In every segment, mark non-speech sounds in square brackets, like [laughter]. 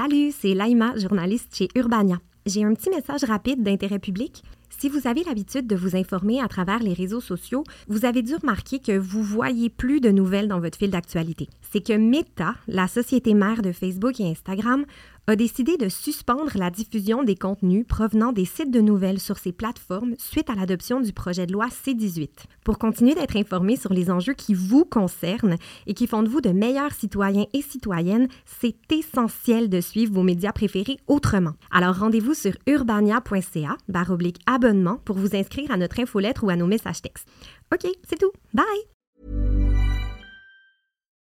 Salut, c'est Laïma, journaliste chez Urbania. J'ai un petit message rapide d'intérêt public. Si vous avez l'habitude de vous informer à travers les réseaux sociaux, vous avez dû remarquer que vous voyez plus de nouvelles dans votre fil d'actualité. C'est que Meta, la société mère de Facebook et Instagram, a décidé de suspendre la diffusion des contenus provenant des sites de nouvelles sur ces plateformes suite à l'adoption du projet de loi C-18. Pour continuer d'être informé sur les enjeux qui vous concernent et qui font de vous de meilleurs citoyens et citoyennes, c'est essentiel de suivre vos médias préférés autrement. Alors rendez-vous sur urbania.ca oblique abonnement pour vous inscrire à notre infolettre ou à nos messages textes. OK, c'est tout. Bye!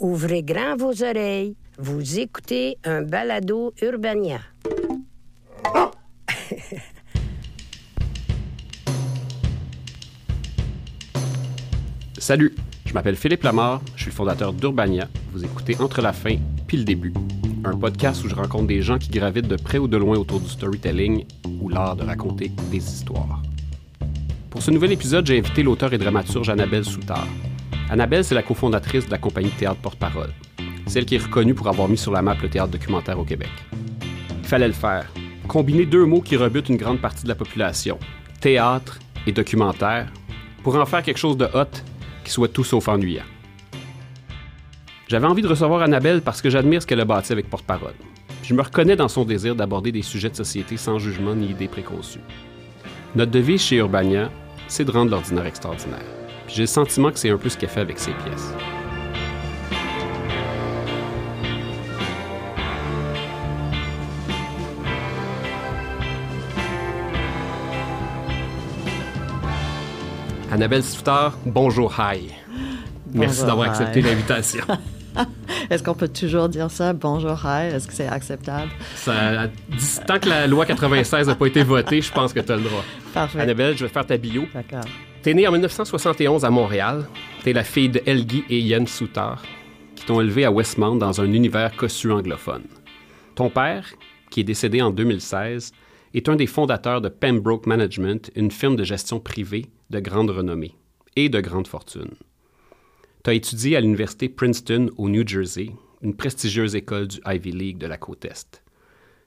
Ouvrez grand vos oreilles. Vous écoutez un balado Urbania. [laughs] Salut, je m'appelle Philippe Lamar, je suis le fondateur d'Urbania. Vous écoutez Entre la fin puis le début, un podcast où je rencontre des gens qui gravitent de près ou de loin autour du storytelling ou l'art de raconter des histoires. Pour ce nouvel épisode, j'ai invité l'auteur et dramaturge Annabelle Soutard. Annabelle, c'est la cofondatrice de la compagnie Théâtre Porte-Parole, celle qui est reconnue pour avoir mis sur la map le théâtre documentaire au Québec. Il fallait le faire. Combiner deux mots qui rebutent une grande partie de la population, théâtre et documentaire, pour en faire quelque chose de hot qui soit tout sauf ennuyant. J'avais envie de recevoir Annabelle parce que j'admire ce qu'elle a bâti avec Porte-Parole. Je me reconnais dans son désir d'aborder des sujets de société sans jugement ni idées préconçues. Notre devise chez Urbania, c'est de rendre l'ordinaire extraordinaire. Puis j'ai le sentiment que c'est un peu ce qu'elle fait avec ses pièces. Annabelle Soutard, bonjour, hi. Merci Bonjour, d'avoir hi. accepté l'invitation. [laughs] Est-ce qu'on peut toujours dire ça? Bonjour, hi? Est-ce que c'est acceptable? Ça- tant que la loi 96 n'a pas été votée, je pense que tu as le droit. Parfait. Annabelle, je vais faire ta bio. D'accord. T'es née en 1971 à Montréal. T'es la fille de Helgi et Ian Soutard, qui t'ont élevé à Westmount dans un univers cossu anglophone. Ton père, qui est décédé en 2016, est un des fondateurs de Pembroke Management, une firme de gestion privée de grande renommée et de grande fortune. Tu as étudié à l'université Princeton au New Jersey, une prestigieuse école du Ivy League de la côte Est.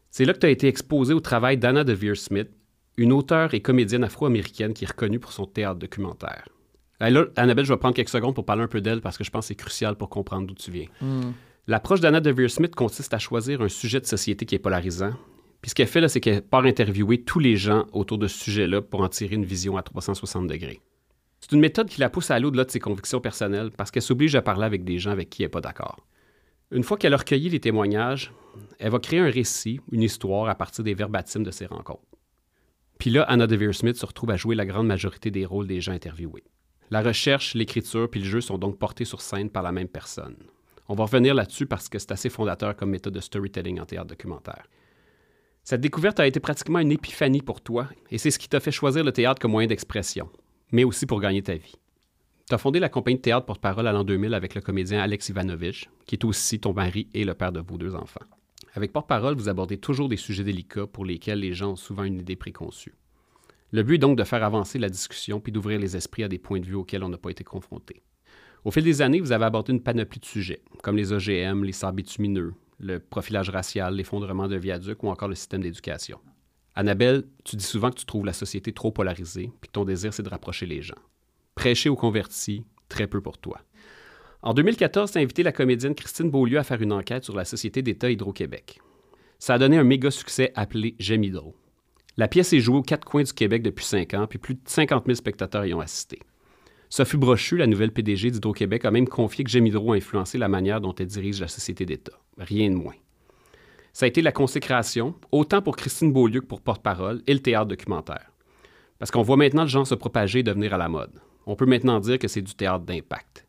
C'est là que tu as été exposé au travail d'Anna DeVere Smith, une auteure et comédienne afro-américaine qui est reconnue pour son théâtre documentaire. Là, Annabelle, je vais prendre quelques secondes pour parler un peu d'elle parce que je pense que c'est crucial pour comprendre d'où tu viens. L'approche d'Anna DeVere Smith consiste à choisir un sujet de société qui est polarisant. Puis ce qu'elle fait, là, c'est qu'elle part interviewer tous les gens autour de ce sujet-là pour en tirer une vision à 360 degrés. C'est une méthode qui la pousse à aller au-delà de ses convictions personnelles parce qu'elle s'oblige à parler avec des gens avec qui elle n'est pas d'accord. Une fois qu'elle a recueilli les témoignages, elle va créer un récit, une histoire à partir des verbatims de ses rencontres. Puis là, Anna DeVere Smith se retrouve à jouer la grande majorité des rôles des gens interviewés. La recherche, l'écriture puis le jeu sont donc portés sur scène par la même personne. On va revenir là-dessus parce que c'est assez fondateur comme méthode de storytelling en théâtre documentaire. Cette découverte a été pratiquement une épiphanie pour toi et c'est ce qui t'a fait choisir le théâtre comme moyen d'expression, mais aussi pour gagner ta vie. Tu as fondé la compagnie de théâtre porte-parole à l'an 2000 avec le comédien Alex Ivanovich, qui est aussi ton mari et le père de vos deux enfants. Avec porte-parole, vous abordez toujours des sujets délicats pour lesquels les gens ont souvent une idée préconçue. Le but est donc de faire avancer la discussion puis d'ouvrir les esprits à des points de vue auxquels on n'a pas été confronté. Au fil des années, vous avez abordé une panoplie de sujets, comme les OGM, les sables bitumineux, le profilage racial, l'effondrement de viaducs ou encore le système d'éducation. Annabelle, tu dis souvent que tu trouves la société trop polarisée puis que ton désir, c'est de rapprocher les gens. Prêcher aux convertis, très peu pour toi. En 2014, tu as invité la comédienne Christine Beaulieu à faire une enquête sur la société d'État Hydro-Québec. Ça a donné un méga succès appelé J'aime Hydro. La pièce est jouée aux quatre coins du Québec depuis cinq ans, puis plus de 50 000 spectateurs y ont assisté. Sophie Brochu, la nouvelle PDG d'Hydro-Québec, a même confié que J'aime Hydro a influencé la manière dont elle dirige la société d'État. Rien de moins. Ça a été la consécration, autant pour Christine Beaulieu que pour Porte-Parole et le théâtre documentaire. Parce qu'on voit maintenant le genre se propager et devenir à la mode. On peut maintenant dire que c'est du théâtre d'impact.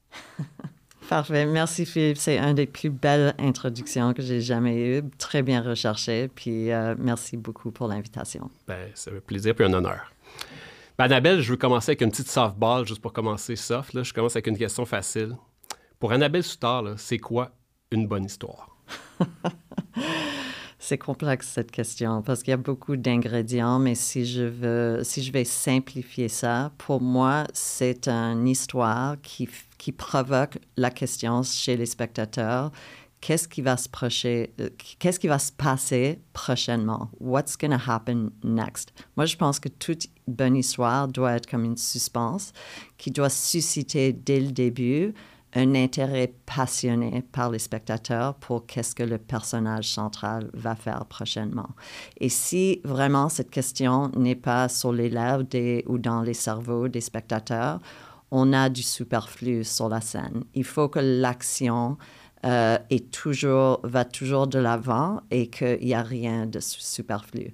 Parfait. Merci, Philippe. C'est une des plus belles introductions que j'ai jamais eues. Très bien recherché. Puis euh, merci beaucoup pour l'invitation. Ben, c'est un plaisir et un honneur. Ben, Annabelle, je veux commencer avec une petite softball, juste pour commencer soft. Là. Je commence avec une question facile. Pour Annabelle Soutard, c'est quoi une bonne histoire? [laughs] C'est complexe cette question parce qu'il y a beaucoup d'ingrédients, mais si je veux, si je vais simplifier ça, pour moi, c'est une histoire qui, qui provoque la question chez les spectateurs. Qu'est-ce qui va se euh, qu'est-ce qui va se passer prochainement? What's going to happen next? Moi, je pense que toute bonne histoire doit être comme une suspense qui doit susciter dès le début un intérêt passionné par les spectateurs pour qu'est-ce que le personnage central va faire prochainement. Et si vraiment cette question n'est pas sur les lèvres ou dans les cerveaux des spectateurs, on a du superflu sur la scène. Il faut que l'action euh, toujours, va toujours de l'avant et qu'il n'y a rien de superflu.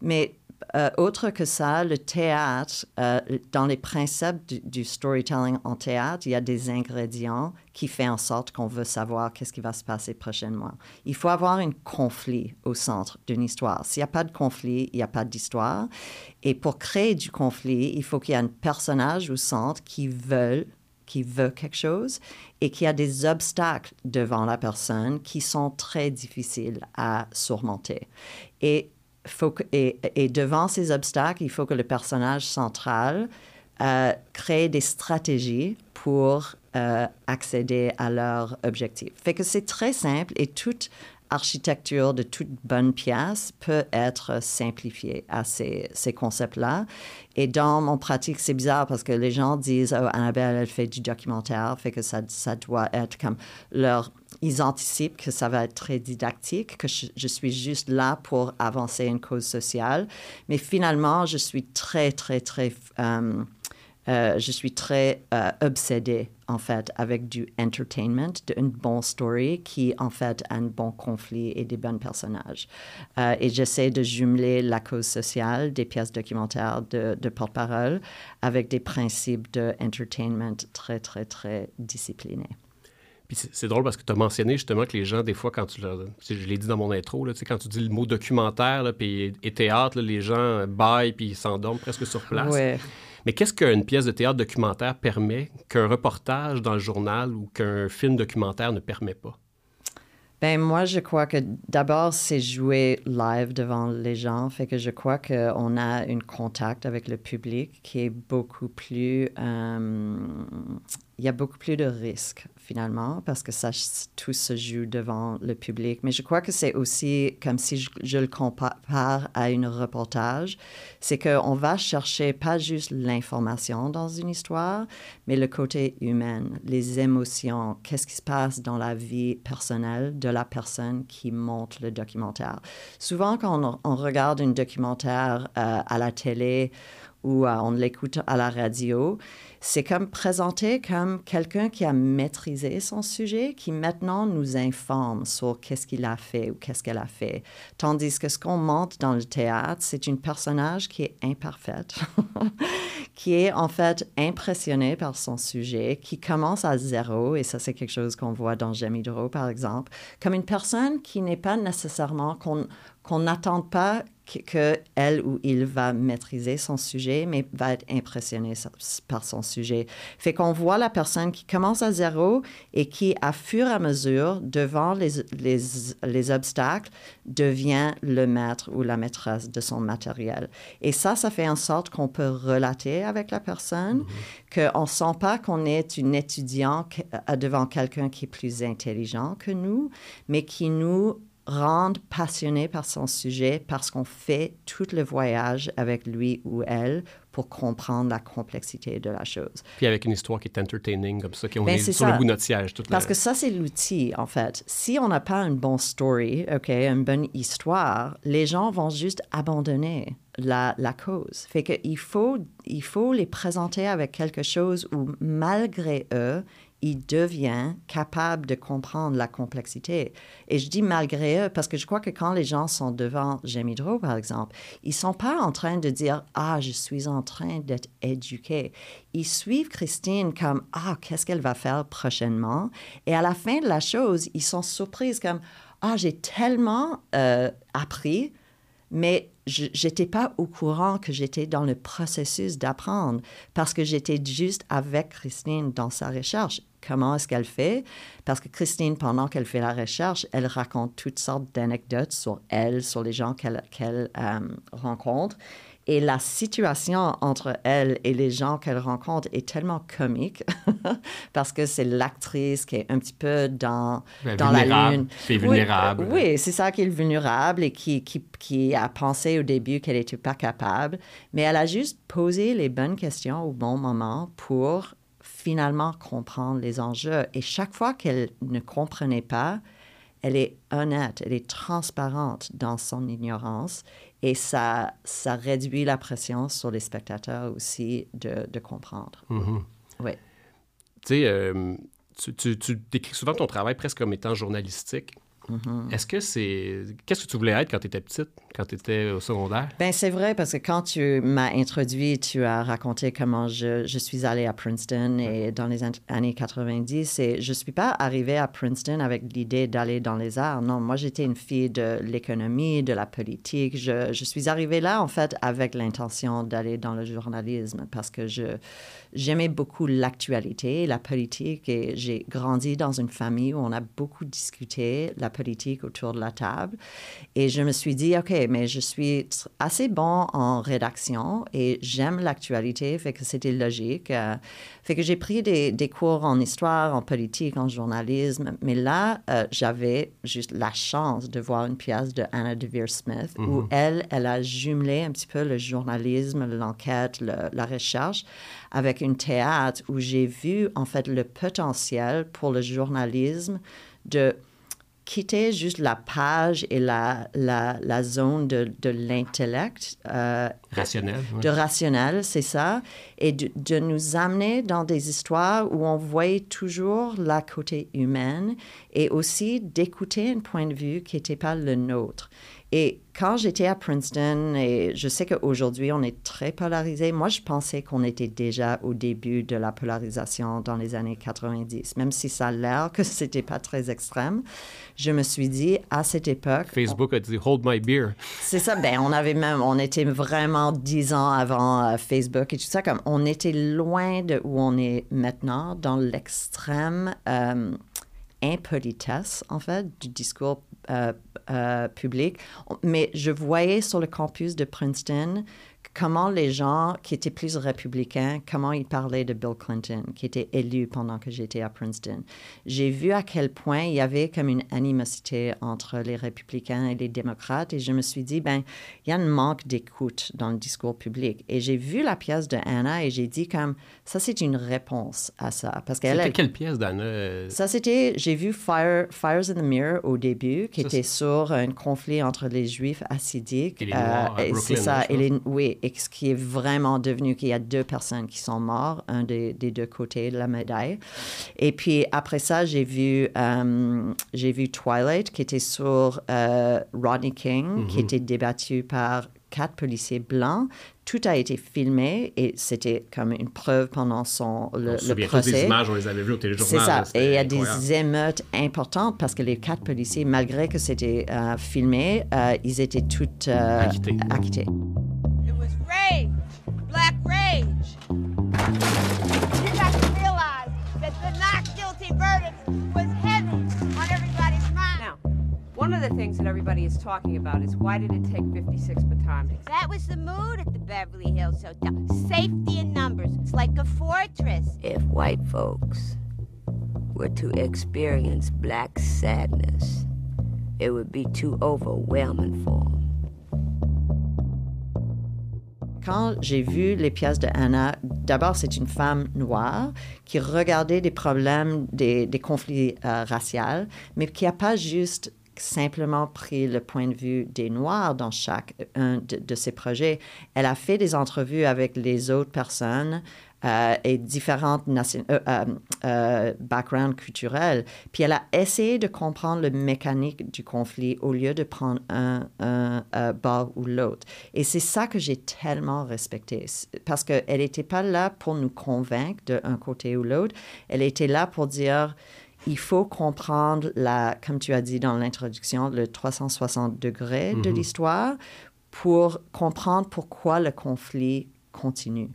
Mais euh, autre que ça, le théâtre, euh, dans les principes du, storytelling en théâtre, il y a des ingrédients qui font en sorte qu'on veut savoir qu'est-ce qui va se passer prochainement. Il faut avoir un conflit au centre d'une histoire. S'il n'y a pas de conflit, il n'y a pas d'histoire. Et pour créer du conflit, il faut qu'il y ait un personnage au centre qui veut quelque chose et qui a des obstacles devant la personne qui sont très difficiles à surmonter. Et et, devant ces obstacles, il faut que le personnage central euh, crée des stratégies pour euh, accéder à leur objectif. Fait que c'est très simple et toute architecture de toute bonne pièce peut être simplifiée à ces, ces concepts-là. Et dans mon pratique, c'est bizarre parce que les gens disent oh, Annabelle, elle fait du documentaire, fait que ça doit être comme leur. Ils anticipent que ça va être très didactique, que je, suis juste là pour avancer une cause sociale. Mais finalement, je suis très, très, très. Euh, euh, je suis très euh, obsédée, en fait, avec du entertainment, d'une bonne story qui, en fait, a un bon conflit et des bons personnages. Et j'essaie de jumeler la cause sociale des pièces documentaires de, de porte-parole avec des principes de entertainment très, très, très disciplinés. Puis c'est drôle parce que tu as mentionné justement que les gens, des fois, quand tu leur. Je l'ai dit dans mon intro, là, quand tu dis le mot documentaire là, puis, et théâtre, les gens baillent puis ils s'endorment presque sur place. Ouais. Mais qu'est-ce qu'une pièce de théâtre documentaire permet qu'un reportage dans le journal ou qu'un film documentaire ne permet pas? Ben moi, je crois que d'abord, c'est jouer live devant les gens. Fait que je crois qu'on a un contact avec le public qui est beaucoup plus... Euh, il y a beaucoup plus de risques finalement, parce que ça, tout se joue devant le public. Mais je crois que c'est aussi comme si je, le compare à une reportage, c'est qu'on va chercher pas juste l'information dans une histoire, mais le côté humain, les émotions, qu'est-ce qui se passe dans la vie personnelle de la personne qui monte le documentaire. Souvent, quand on, regarde un documentaire euh, à la télé, ou on l'écoute à la radio, c'est comme présenté comme quelqu'un qui a maîtrisé son sujet, qui maintenant nous informe sur qu'est-ce qu'il a fait ou qu'est-ce qu'elle a fait. Tandis que ce qu'on montre dans le théâtre, c'est une personnage qui est imparfaite, [laughs] qui est en fait impressionné par son sujet, qui commence à zéro, et ça c'est quelque chose qu'on voit dans Jamie par exemple, comme une personne qui n'est pas nécessairement, n'attend pas qu'elle ou il va maîtriser son sujet, mais va être impressionné par son sujet. Fait qu'on voit la personne qui commence à zéro et qui, à fur et à mesure, devant les, les, les obstacles, devient le maître ou la maîtresse de son matériel. Et ça, ça fait en sorte qu'on peut relater avec la personne, mm-hmm. qu'on ne sent pas qu'on est une étudiante euh, devant quelqu'un qui est plus intelligent que nous, mais qui nous rendre passionné par son sujet parce qu'on fait tout le voyage avec lui ou elle pour comprendre la complexité de la chose. Puis avec une histoire qui est entertaining, comme ça, qu'on ben, est, sur le bout de notre siège. Toute parce que ça, c'est l'outil, en fait. Si on n'a pas une bonne story, OK, une bonne histoire, les gens vont juste abandonner la, la cause. Fait qu'il faut, il faut les présenter avec quelque chose où, malgré eux, il devient capable de comprendre la complexité. Et je dis malgré eux, parce que je crois que quand les gens sont devant Gémidro, par exemple, ils sont pas en train de dire Ah, je suis en train d'être éduqué. Ils suivent Christine comme Ah, qu'est-ce qu'elle va faire prochainement? Et à la fin de la chose, ils sont surpris comme Ah, j'ai tellement euh, appris, mais je n'étais pas au courant que j'étais dans le processus d'apprendre parce que j'étais juste avec Christine dans sa recherche. Comment est-ce qu'elle fait? Parce que Christine, pendant qu'elle fait la recherche, elle raconte toutes sortes d'anecdotes sur elle, sur les gens qu'elle euh, rencontre. Et la situation entre elle et les gens qu'elle rencontre est tellement comique [laughs] parce que c'est l'actrice qui est un petit peu dans, Ben, dans la lune. vulnérable. Oui, oui, c'est ça qui est vulnérable et qui, qui, qui a pensé au début qu'elle n'était pas capable. Mais elle a juste posé les bonnes questions au bon moment pour finalement comprendre les enjeux. Et chaque fois qu'elle ne comprenait pas, elle est honnête, elle est transparente dans son ignorance et ça, ça réduit la pression sur les spectateurs aussi de, de comprendre. Mhm. Oui. Tu sais, euh, tu décris souvent ton travail presque comme étant journalistique. Mhm. Est-ce que c'est. Qu'est-ce que tu voulais être quand tu étais petite, quand tu étais au secondaire? Ben c'est vrai parce que quand tu m'as introduit, tu as raconté comment je, je suis allée à Princeton et dans les an- années 90 et je suis pas arrivée à Princeton avec l'idée d'aller dans les arts. Non, moi j'étais une fille de l'économie, de la politique. Je, je suis arrivée là en fait avec l'intention d'aller dans le journalisme parce que je j'aimais beaucoup l'actualité, la politique et j'ai grandi dans une famille où on a beaucoup discuté la politique autour de la table. Et je me suis dit, OK, mais je suis assez bon en rédaction et j'aime l'actualité, fait que c'était logique. Euh, fait que j'ai pris des, des cours en histoire, en politique, en journalisme. Mais là, euh, j'avais juste la chance de voir une pièce de Anna DeVere Smith où elle, elle a jumelé un petit peu le journalisme, l'enquête, le- la recherche avec une théâtre où j'ai vu en fait le potentiel pour le journalisme de quitter juste la page et la, la, la zone de, de l'intellect, euh, Rationnel. de rationnel, c'est ça, et de, de nous amener dans des histoires où on voyait toujours la côté humaine et aussi d'écouter un point de vue qui n'était pas le nôtre. Et quand j'étais à Princeton, et je sais qu'aujourd'hui on est très polarisé, moi je pensais qu'on était déjà au début de la polarisation dans les années 90, même si ça a l'air que [laughs] c'était pas très extrême. Je me suis dit à cette époque, Facebook a dit Hold my beer. c'est ça, ben on avait même, on était vraiment dix ans avant euh, Facebook et tout ça, comme on était loin de où on est maintenant, dans l'extrême euh, impolitesse, en fait, du discours euh, euh, public. Mais je voyais sur le campus de Princeton comment les gens qui étaient plus républicains, comment ils parlaient de Bill Clinton, qui était élu pendant que j'étais à Princeton. J'ai vu à quel point il y avait comme une animosité entre les républicains et les démocrates et je me suis dit, ben, il y a un manque d'écoute dans le discours public. Et j'ai vu la pièce de Anna et j'ai dit comme, ça c'est une réponse à ça. Parce qu'elle C'était elle- quelle pièce d'Anna? euh, ça, c'était, j'ai vu Fire, Fires in the Mirror au début, qui Ça, était sur un conflit entre les Juifs hassidiques. Et les Noirs à et Brooklyn, C'est ça, je et les- oui, et ce qui est vraiment devenu qu'il y a deux personnes qui sont mortes, un des, des deux côtés de la médaille. Et puis après ça, j'ai vu, euh, j'ai vu Twilight, qui était sur euh, Rodney King, qui était débattu par quatre policiers blancs. Tout a été filmé et c'était comme une preuve pendant son, le, on le se procès. des images, on les avait vues au téléjournal. C'est ça. Et il y a incroyable. des émeutes importantes parce que les quatre policiers, malgré que c'était euh, filmé, euh, ils étaient tous euh, Acquittés. acquittés. It was rage, black rage. You got to realize that the not guilty verdict was heavy on everybody's mind. Now, one of the things that everybody is talking about is why did it take 56 baton to that was the mood at the Beverly Hills Hotel. Safety in numbers. It's like a fortress. If white folks were to experience black sadness, it would be too overwhelming for them. Quand j'ai vu les pièces de Anna, d'abord, c'est une femme noire qui regardait des problèmes, des, conflits euh, raciaux, mais qui n'a pas juste simplement pris le point de vue des Noirs dans chaque un de, de ses projets. Elle a fait des entrevues avec les autres personnes euh, et différentes euh, euh, euh, backgrounds culturels. Puis elle a essayé de comprendre le mécanique du conflit au lieu de prendre un, un, euh, bord ou l'autre. Et c'est ça que j'ai tellement respecté. Parce qu'elle n'était pas là pour nous convaincre d'un côté ou l'autre. Elle était là pour dire il faut comprendre, la, comme tu as dit dans l'introduction, le 360 degrés de l'histoire pour comprendre pourquoi le conflit continue.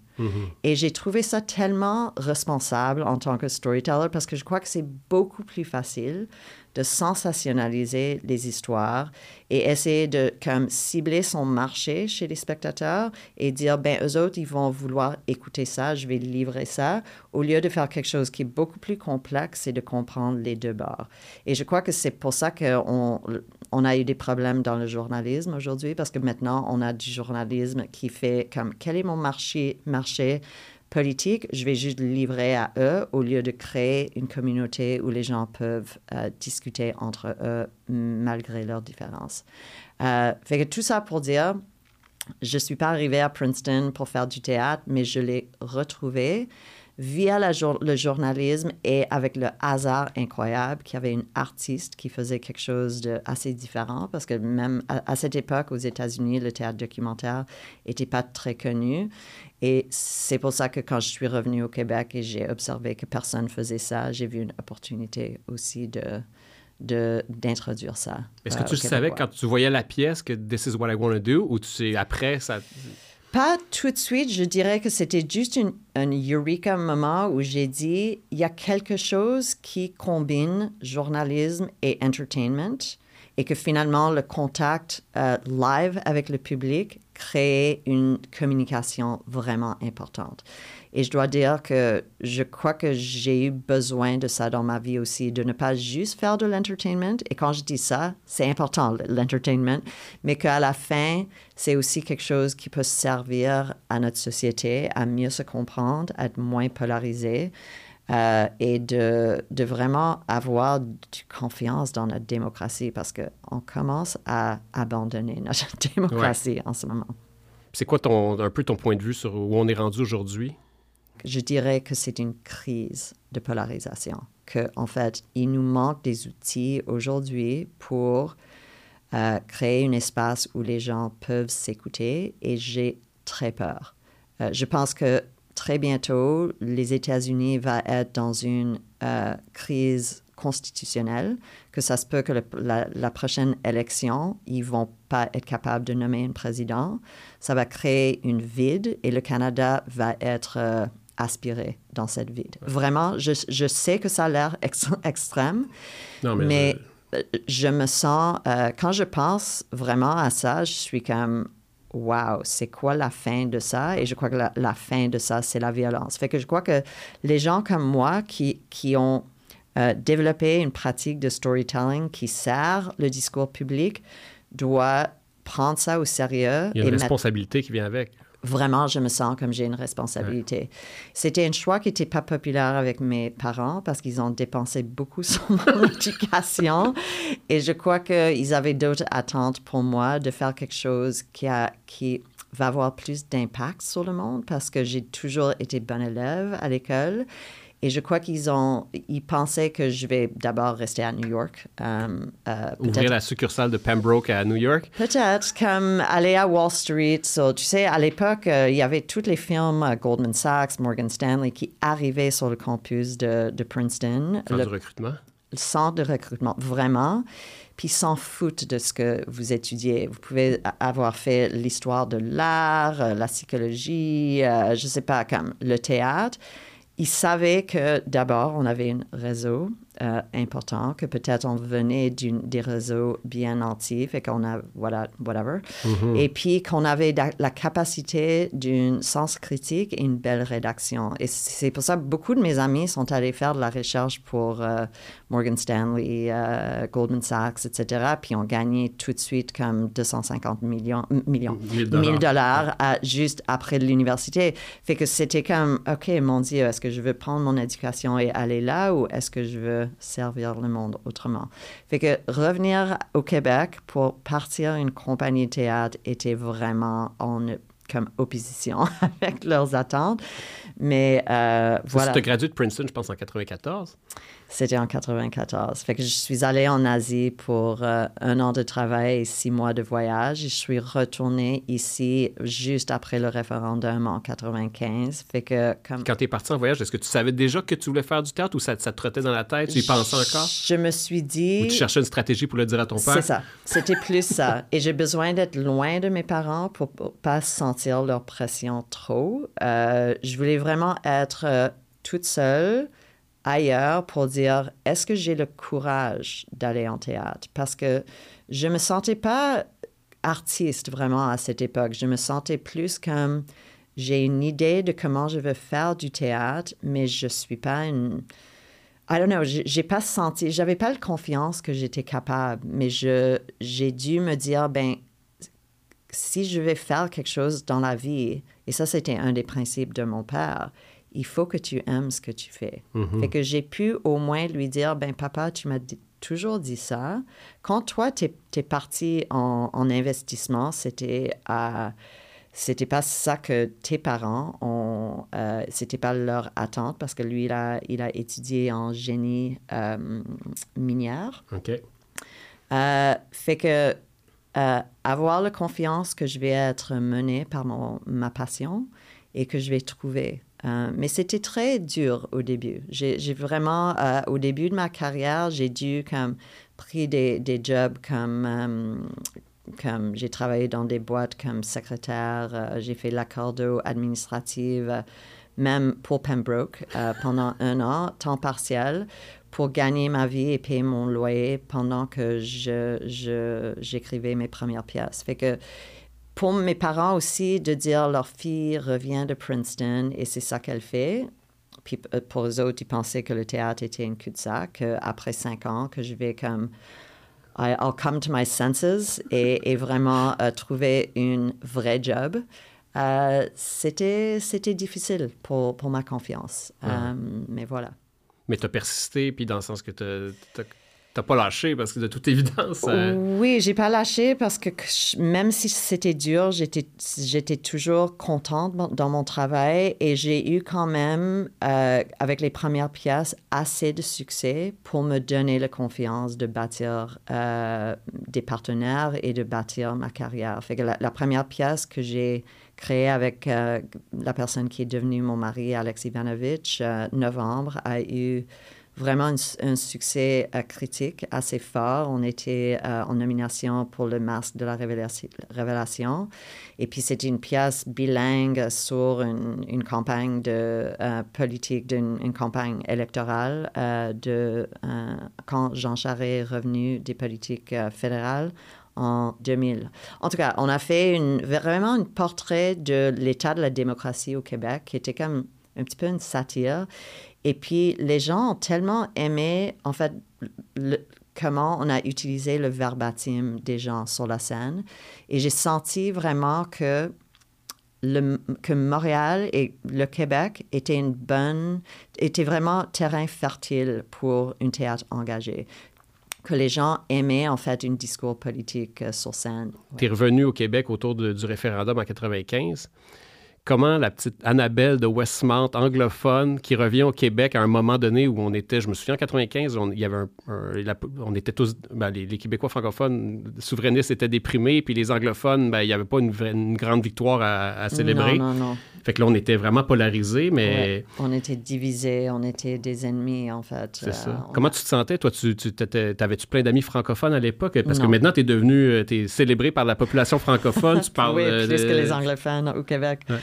Et j'ai trouvé ça tellement responsable en tant que storyteller parce que je crois que c'est beaucoup plus facile de sensationnaliser les histoires et essayer de comme cibler son marché chez les spectateurs et dire ben eux autres ils vont vouloir écouter ça, je vais livrer ça au lieu de faire quelque chose qui est beaucoup plus complexe et de comprendre les deux bords. Et je crois que c'est pour ça qu'on on a eu des problèmes dans le journalisme aujourd'hui parce que maintenant on a du journalisme qui fait comme quel est mon marché marché politique, je vais juste le livrer à eux au lieu de créer une communauté où les gens peuvent euh, discuter entre eux malgré leurs différences. Euh, fait que tout ça pour dire, je ne suis pas arrivée à Princeton pour faire du théâtre, mais je l'ai retrouvé via la jour- le journalisme et avec le hasard incroyable qu'il y avait une artiste qui faisait quelque chose d'assez différent parce que même à, à cette époque aux États-Unis, le théâtre documentaire n'était pas très connu. Et c'est pour ça que quand je suis revenue au Québec et j'ai observé que personne faisait ça, j'ai vu une opportunité aussi de d'introduire ça. Est-ce euh, que tu aux savais quand tu voyais la pièce que This is what I want to do ou tu sais après ça Pas tout de suite, je dirais que c'était juste un eureka moment où j'ai dit, il y a quelque chose qui combine journalisme et entertainment et que finalement le contact euh, live avec le public crée une communication vraiment importante. Et je dois dire que je crois que j'ai eu besoin de ça dans ma vie aussi, de ne pas juste faire de l'entertainment. Et quand je dis ça, c'est important, l'entertainment, mais qu'à la fin, c'est aussi quelque chose qui peut servir à notre société à mieux se comprendre, à être moins polarisé. euh, et de, de vraiment avoir confiance dans notre démocratie parce qu'on commence à abandonner notre [laughs] démocratie en ce moment. C'est quoi ton un peu ton point de vue sur où on est rendu aujourd'hui? Je dirais que c'est une crise de polarisation, que en fait, il nous manque des outils aujourd'hui pour euh, créer un espace où les gens peuvent s'écouter et j'ai très peur. Euh, je pense que très bientôt, les États-Unis vont être dans une euh, crise constitutionnelle, que ça se peut que la, la prochaine élection, ils vont pas être capables de nommer un président. Ça va créer une vide et le Canada va être euh, aspiré dans cette vide. Vraiment, je, je sais que ça a l'air ex- extrême, Non mais, mais je- euh, je me sens, euh, quand je pense vraiment à ça, je suis comme, wow, c'est quoi la fin de ça? Et je crois que la, la fin de ça, c'est la violence. Fait que je crois que les gens comme moi qui, qui ont euh, développé une pratique de storytelling qui sert le discours public doivent prendre ça au sérieux. il y a et une mettre- responsabilité qui vient avec. Vraiment, je me sens comme j'ai une responsabilité. C'était un choix qui n'était pas populaire avec mes parents parce qu'ils ont dépensé beaucoup [laughs] sur mon éducation. Et je crois qu'ils avaient d'autres attentes pour moi de faire quelque chose qui, a, qui va avoir plus d'impact sur le monde parce que j'ai toujours été bonne élève à l'école. Et je crois qu'ils ont, ils pensaient que je vais d'abord rester à New York. euh, euh, Ouvrir la succursale de Pembroke à New York. Peut-être comme aller à Wall Street. So, tu sais, à l'époque, euh, il y avait tous les euh, Goldman Sachs, Morgan Stanley qui arrivaient sur le campus de, de Princeton, le, du recrutement. le centre de recrutement, vraiment. Puis s'en foutent de ce que vous étudiez. Vous pouvez avoir fait l'histoire de l'art, euh, la psychologie, euh, je sais pas, comme le théâtre. Ils savaient que d'abord, on avait un réseau euh, important, que peut-être on venait d'une- des réseaux bien nantis, fait qu'on a, voilà, whatever. Et puis qu'on avait la capacité d'un sens critique et une belle rédaction. Et c'est pour ça que beaucoup de mes amis sont allés faire de la recherche pour euh, Morgan Stanley, euh, Goldman Sachs, etc. Puis ont gagné tout de suite comme 250 millions, millions, 1000 dollars. 1000 dollars à- juste après l'université. Fait que c'était comme, OK, mon Dieu, est-ce que je veux prendre mon éducation et aller là ou est-ce que je veux servir le monde autrement? Fait que revenir au Québec pour partir une compagnie de théâtre était vraiment, ne- comme opposition [laughs] avec leurs attentes. Mais euh, voilà. Tu as gradué de Princeton, je pense, en 94. C'était en 94. Fait que je suis allée en Asie pour euh, un an de travail et six mois de voyage. Et je suis retournée ici juste après le référendum en 95. Fait que comme Quand tu es parti en voyage, est-ce que tu savais déjà que tu voulais faire du théâtre ou ça, ça te trottait dans la tête? Tu y pensais encore? Je me suis dit. Ou tu cherchais une stratégie pour le dire à ton père? C'est ça. C'était plus ça. Et j'ai besoin d'être loin de mes parents pour ne pas sentir leur pression trop. Euh, je voulais vraiment être euh, toute seule ailleurs pour dire est-ce que j'ai le courage d'aller en théâtre? Parce que je me sentais pas artiste vraiment à cette époque. Je me sentais plus comme j'ai une idée de comment je veux faire du théâtre, mais je suis pas une. I don't know, j'ai pas senti, j'avais pas la confiance que j'étais capable, mais je, j'ai dû me dire, ben, si je vais faire quelque chose dans la vie, et ça c'était un des principes de mon père, il faut que tu aimes ce que tu fais. Fait que j'ai pu au moins lui dire, ben papa, tu m'as toujours dit ça. Quand toi, tu es, parti en, en investissement, c'était à... C'était pas ça que tes parents ont, euh, c'était pas leur attente parce que lui, il a, il a étudié en génie euh, minière. OK. Euh, fait que euh, avoir la confiance que je vais être menée par mon, ma passion et que je vais trouver. Euh, mais c'était très dur au début. J'ai vraiment, euh, au début de ma carrière, j'ai dû comme pris des, des jobs comme, euh, comme j'ai travaillé dans des boîtes comme secrétaire, j'ai fait l'accordo administrative, même pour Pembroke pendant un an, temps partiel, pour gagner ma vie et payer mon loyer pendant que je, je- j'écrivais mes premières pièces. Fait que pour mes parents aussi, de dire leur fille revient de Princeton et c'est ça qu'elle fait. Puis euh, pour eux autres, ils pensaient que le théâtre était une cul-de-sac. euh, Après cinq ans, que je vais comme I- I'll come to my senses et, et vraiment euh, trouver une vraie job. Euh, c'était, c'était difficile pour, pour ma confiance. Euh, mais voilà. Mais tu as persisté, puis dans le sens que tu n'as pas lâché, parce que de toute [laughs] évidence. euh, Oui, j'ai pas lâché parce que même si c'était dur, j'étais, toujours contente dans- mon travail et j'ai eu quand même, euh, avec les premières pièces, assez de succès pour me donner la confiance de bâtir euh, des partenaires et de bâtir ma carrière. Fait la, première pièce que j'ai créée avec euh, la personne qui est devenue mon mari, Alex Ivanovitch, euh, novembre, a eu vraiment un, succès euh, critique assez fort. On était euh, en nomination pour le Masque de la Révélation. Et puis, c'était une pièce bilingue sur une, campagne de euh, politique, d'une une campagne électorale de quand Jean Charest est revenu des politiques fédérales en 2000. En tout cas, on a fait vraiment un portrait de l'état de la démocratie au Québec qui était comme un petit peu une satire. Et puis, les gens ont tellement aimé, en fait, comment on a utilisé le verbatim des gens sur la scène. Et j'ai senti vraiment que, le, que Montréal et le Québec étaient une bonne, étaient vraiment terrain fertile pour un théâtre engagé. Que les gens aimaient, en fait, un discours politique euh, sur scène. Tu es revenu au Québec autour du référendum en 95. Comment la petite Annabelle de Westmount, anglophone, qui revient au Québec à un moment donné où on était, je me souviens, en 95, on, il y avait un, un- la- on était tous, ben, les, les Québécois francophones souverainistes étaient déprimés, puis les anglophones, ben, il n'y avait pas une, vraie- une grande victoire à, à célébrer. Non, non, non. Fait que là, on était vraiment polarisés, mais Ouais. On était divisés, on était des ennemis, en fait. c'est Euh, ça. Comment a- tu te sentais? Toi, tu, tu t'étais- t'avais-tu plein d'amis francophones à l'époque? Parce que maintenant, tu es devenu, tu es célébré par la population francophone. [laughs] tu parles oui, euh, plus que les anglophones au Québec. Ouais.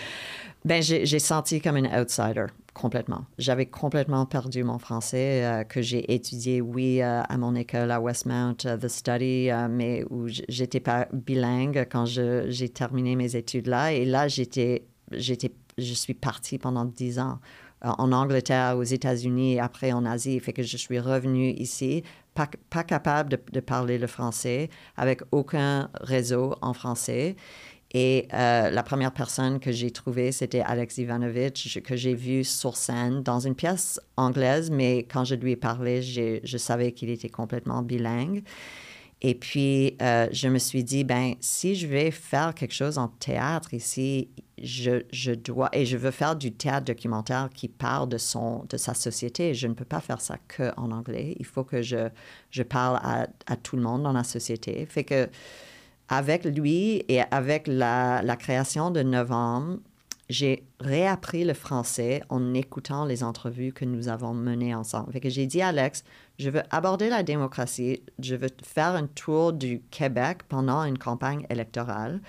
Ben, j'ai senti comme un outsider, complètement. J'avais complètement perdu mon français, euh, que j'ai étudié, oui, euh, à mon école à Westmount, euh, The Study, mais où j'étais pas bilingue quand j'ai terminé mes études là. Et là, j'étais, je suis partie pendant dix ans en Angleterre, aux États-Unis après en Asie. Fait que je suis revenue ici, pas, pas capable de parler le français, avec aucun réseau en français. Et euh, la première personne que j'ai trouvée, c'était Alex Ivanovitch, je- que j'ai vu sur scène dans une pièce anglaise, mais quand je lui ai parlé, je savais qu'il était complètement bilingue. Et puis, euh, je me suis dit, ben, si je vais faire quelque chose en théâtre ici, je, dois, et je veux faire du théâtre documentaire qui parle de, son, de sa société. Je ne peux pas faire ça que en anglais. Il faut que je, je parle à, à tout le monde dans la société. Fait que, avec lui et avec la, création de Novembre, j'ai réappris le français en écoutant les entrevues que nous avons menées ensemble. J'ai dit à Alex, je veux aborder la démocratie, je veux faire un tour du Québec pendant une campagne électorale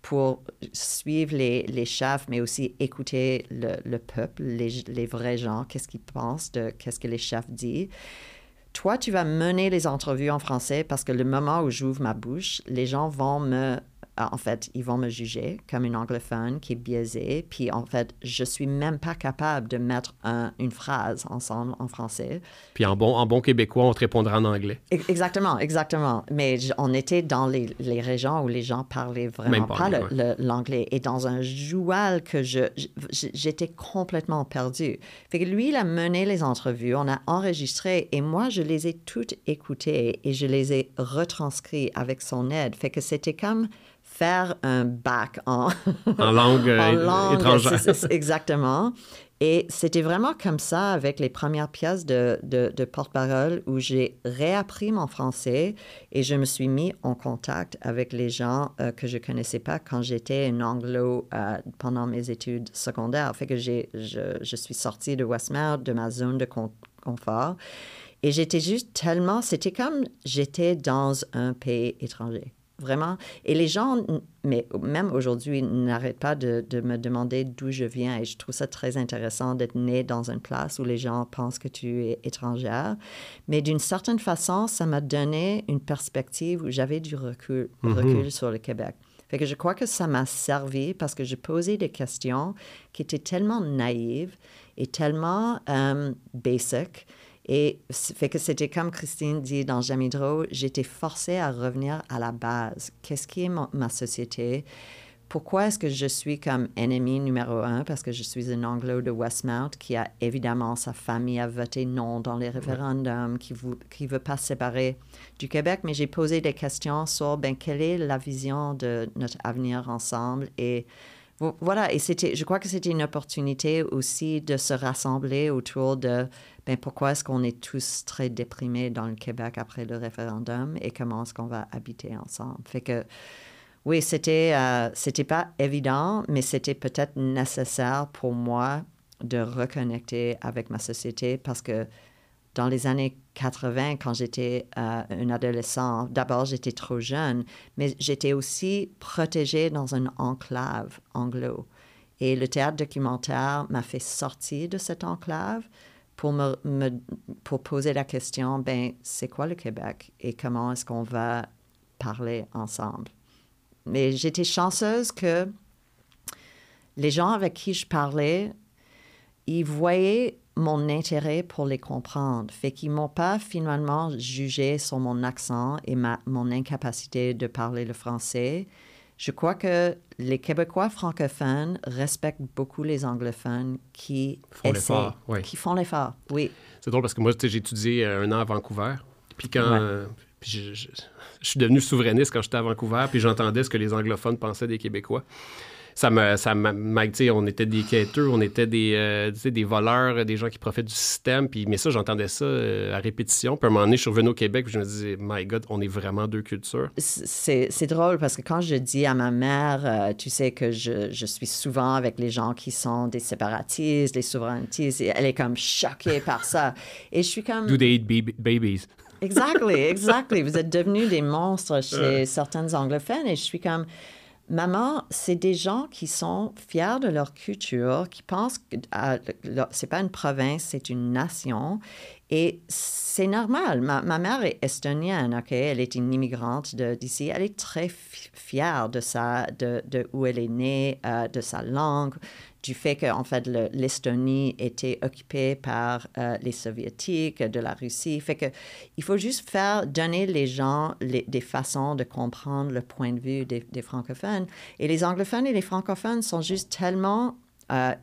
pour suivre les, les chefs, mais aussi écouter le, le peuple, les, vrais gens, qu'est-ce qu'ils pensent qu'est-ce que les chefs disent. Toi, tu vas mener les entrevues en français parce que le moment où j'ouvre ma bouche, les gens vont me en fait, ils vont me juger comme une anglophone qui est biaisée. Puis, en fait, je suis même pas capable de mettre une phrase ensemble en français. Puis, en bon, en bon québécois, on te répondra en anglais. Exactement, exactement. Mais on était dans les, les régions où les gens parlaient vraiment pas, l'anglais. Et dans un joual que je, j'étais complètement perdue. Fait que lui, il a mené les entrevues, on a enregistré et moi, je les ai toutes écoutées et je les ai retranscrites avec son aide. Fait que c'était comme faire un bac en, [laughs] en langue, euh, étrangère. exactement. Et c'était vraiment comme ça avec les premières pièces de, de, porte-parole où j'ai réappris mon français et je me suis mis en contact avec les gens euh, que je connaissais pas quand j'étais en anglo euh, pendant mes études secondaires. Fait que j'ai, je, je, suis sortie de Westmount, de ma zone de confort. Et j'étais juste tellement, c'était comme j'étais dans un pays étranger. Vraiment. Et les gens, mais même aujourd'hui, n'arrêtent pas de, me demander d'où je viens. Et je trouve ça très intéressant d'être né dans une place où les gens pensent que tu es étrangère. Mais d'une certaine façon, ça m'a donné une perspective où j'avais du recul, mm-hmm. recul sur le Québec. Fait que je crois que ça m'a servi parce que j'ai posé des questions qui étaient tellement naïves et tellement euh, basic et fait que c'était comme Christine dit dans Jamidro, j'étais forcée à revenir à la base. Qu'est-ce qui est ma, société? Pourquoi est-ce que je suis comme ennemi numéro un? Parce que je suis un anglo de Westmount qui a évidemment sa famille a voté non dans les référendums, qui ne qui veut pas séparer du Québec. Mais j'ai posé des questions sur ben, quelle est la vision de notre avenir ensemble? Et voilà, et c'était, je crois que c'était une opportunité aussi de se rassembler autour de ben, pourquoi est-ce qu'on est tous très déprimés dans le Québec après le référendum et comment est-ce qu'on va habiter ensemble? Fait que, oui, c'était, euh, c'était pas évident, mais c'était peut-être nécessaire pour moi de reconnecter avec ma société parce que dans les années 80, quand j'étais euh, un adolescent, d'abord j'étais trop jeune, mais j'étais aussi protégée dans une enclave anglo. Et le théâtre documentaire m'a fait sortir de cette enclave pour, me, pour poser la question, ben, c'est quoi le Québec et comment est-ce qu'on va parler ensemble? Mais j'étais chanceuse que les gens avec qui je parlais, ils voyaient mon intérêt pour les comprendre. Fait qu'ils m'ont pas finalement jugé sur mon accent et ma, mon incapacité de parler le français. Je crois que les Québécois francophones respectent beaucoup les anglophones qui font l'effort. Qui font l'effort, oui. C'est drôle parce que moi, j'ai étudié euh, un an à Vancouver. Puis quand... je, je, suis devenu souverainiste quand j'étais à Vancouver, puis j'entendais ce que les anglophones pensaient des Québécois ça me, ça on était des quêteurs, on était des, euh, des voleurs, des gens qui profitent du système. Puis, mais ça, j'entendais ça euh, à répétition. Puis à un moment donné, je suis revenu au Québec, puis je me disais, my God, on est vraiment deux cultures. C'est drôle parce que quand je dis à ma mère, euh, tu sais que je, je, suis souvent avec les gens qui sont des séparatistes, des souverainistes, elle est comme choquée par ça. Et je suis comme. Do they eat babies? Exactly, exactly. Vous êtes devenus des monstres chez certains anglophones et je suis comme. Maman, c'est des gens qui sont fiers de leur culture, qui pensent que c'est pas une province, c'est une nation. Et c'est normal. Ma, mère est estonienne, OK? Elle est une immigrante d'ici. Elle est très fière de, sa, de, de où elle est née, euh, de sa langue, du fait que en fait l'Estonie était occupée par euh, les soviétiques, de la Russie. Fait que il faut juste faire donner les gens des façons de comprendre le point de vue des, francophones. Et les anglophones et les francophones sont juste tellement euh,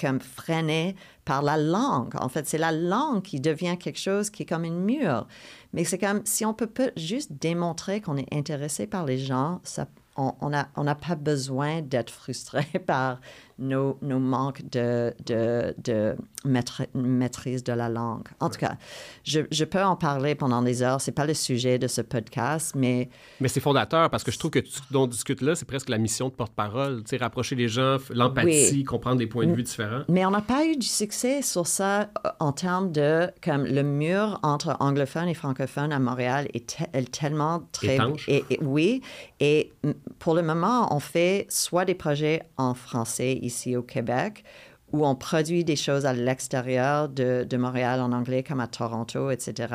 comme freiné par la langue. En fait, c'est la langue qui devient quelque chose qui est comme une mur. Mais c'est comme si on peut, peut juste démontrer qu'on est intéressé par les gens, ça, on n'a on n'a pas besoin d'être frustré [laughs] par nos, nos manques de, de, de maîtri- maîtrise de la langue. En tout cas, je, je peux en parler pendant des heures. C'est pas le sujet de ce podcast, mais Mais c'est fondateur parce que je trouve que tout ce dont on discute là, c'est presque la mission de porte-parole. Tu rapprocher les gens, l'empathie, Oui. comprendre des points de vue différents. Mais on n'a pas eu du succès sur ça euh, en termes de comme le mur entre anglophones et francophones à Montréal est, te- est tellement très Étanche. et- et- oui et pour le moment on fait soit des projets en français ici au Québec où on produit des choses à l'extérieur de, Montréal en anglais comme à Toronto, etc.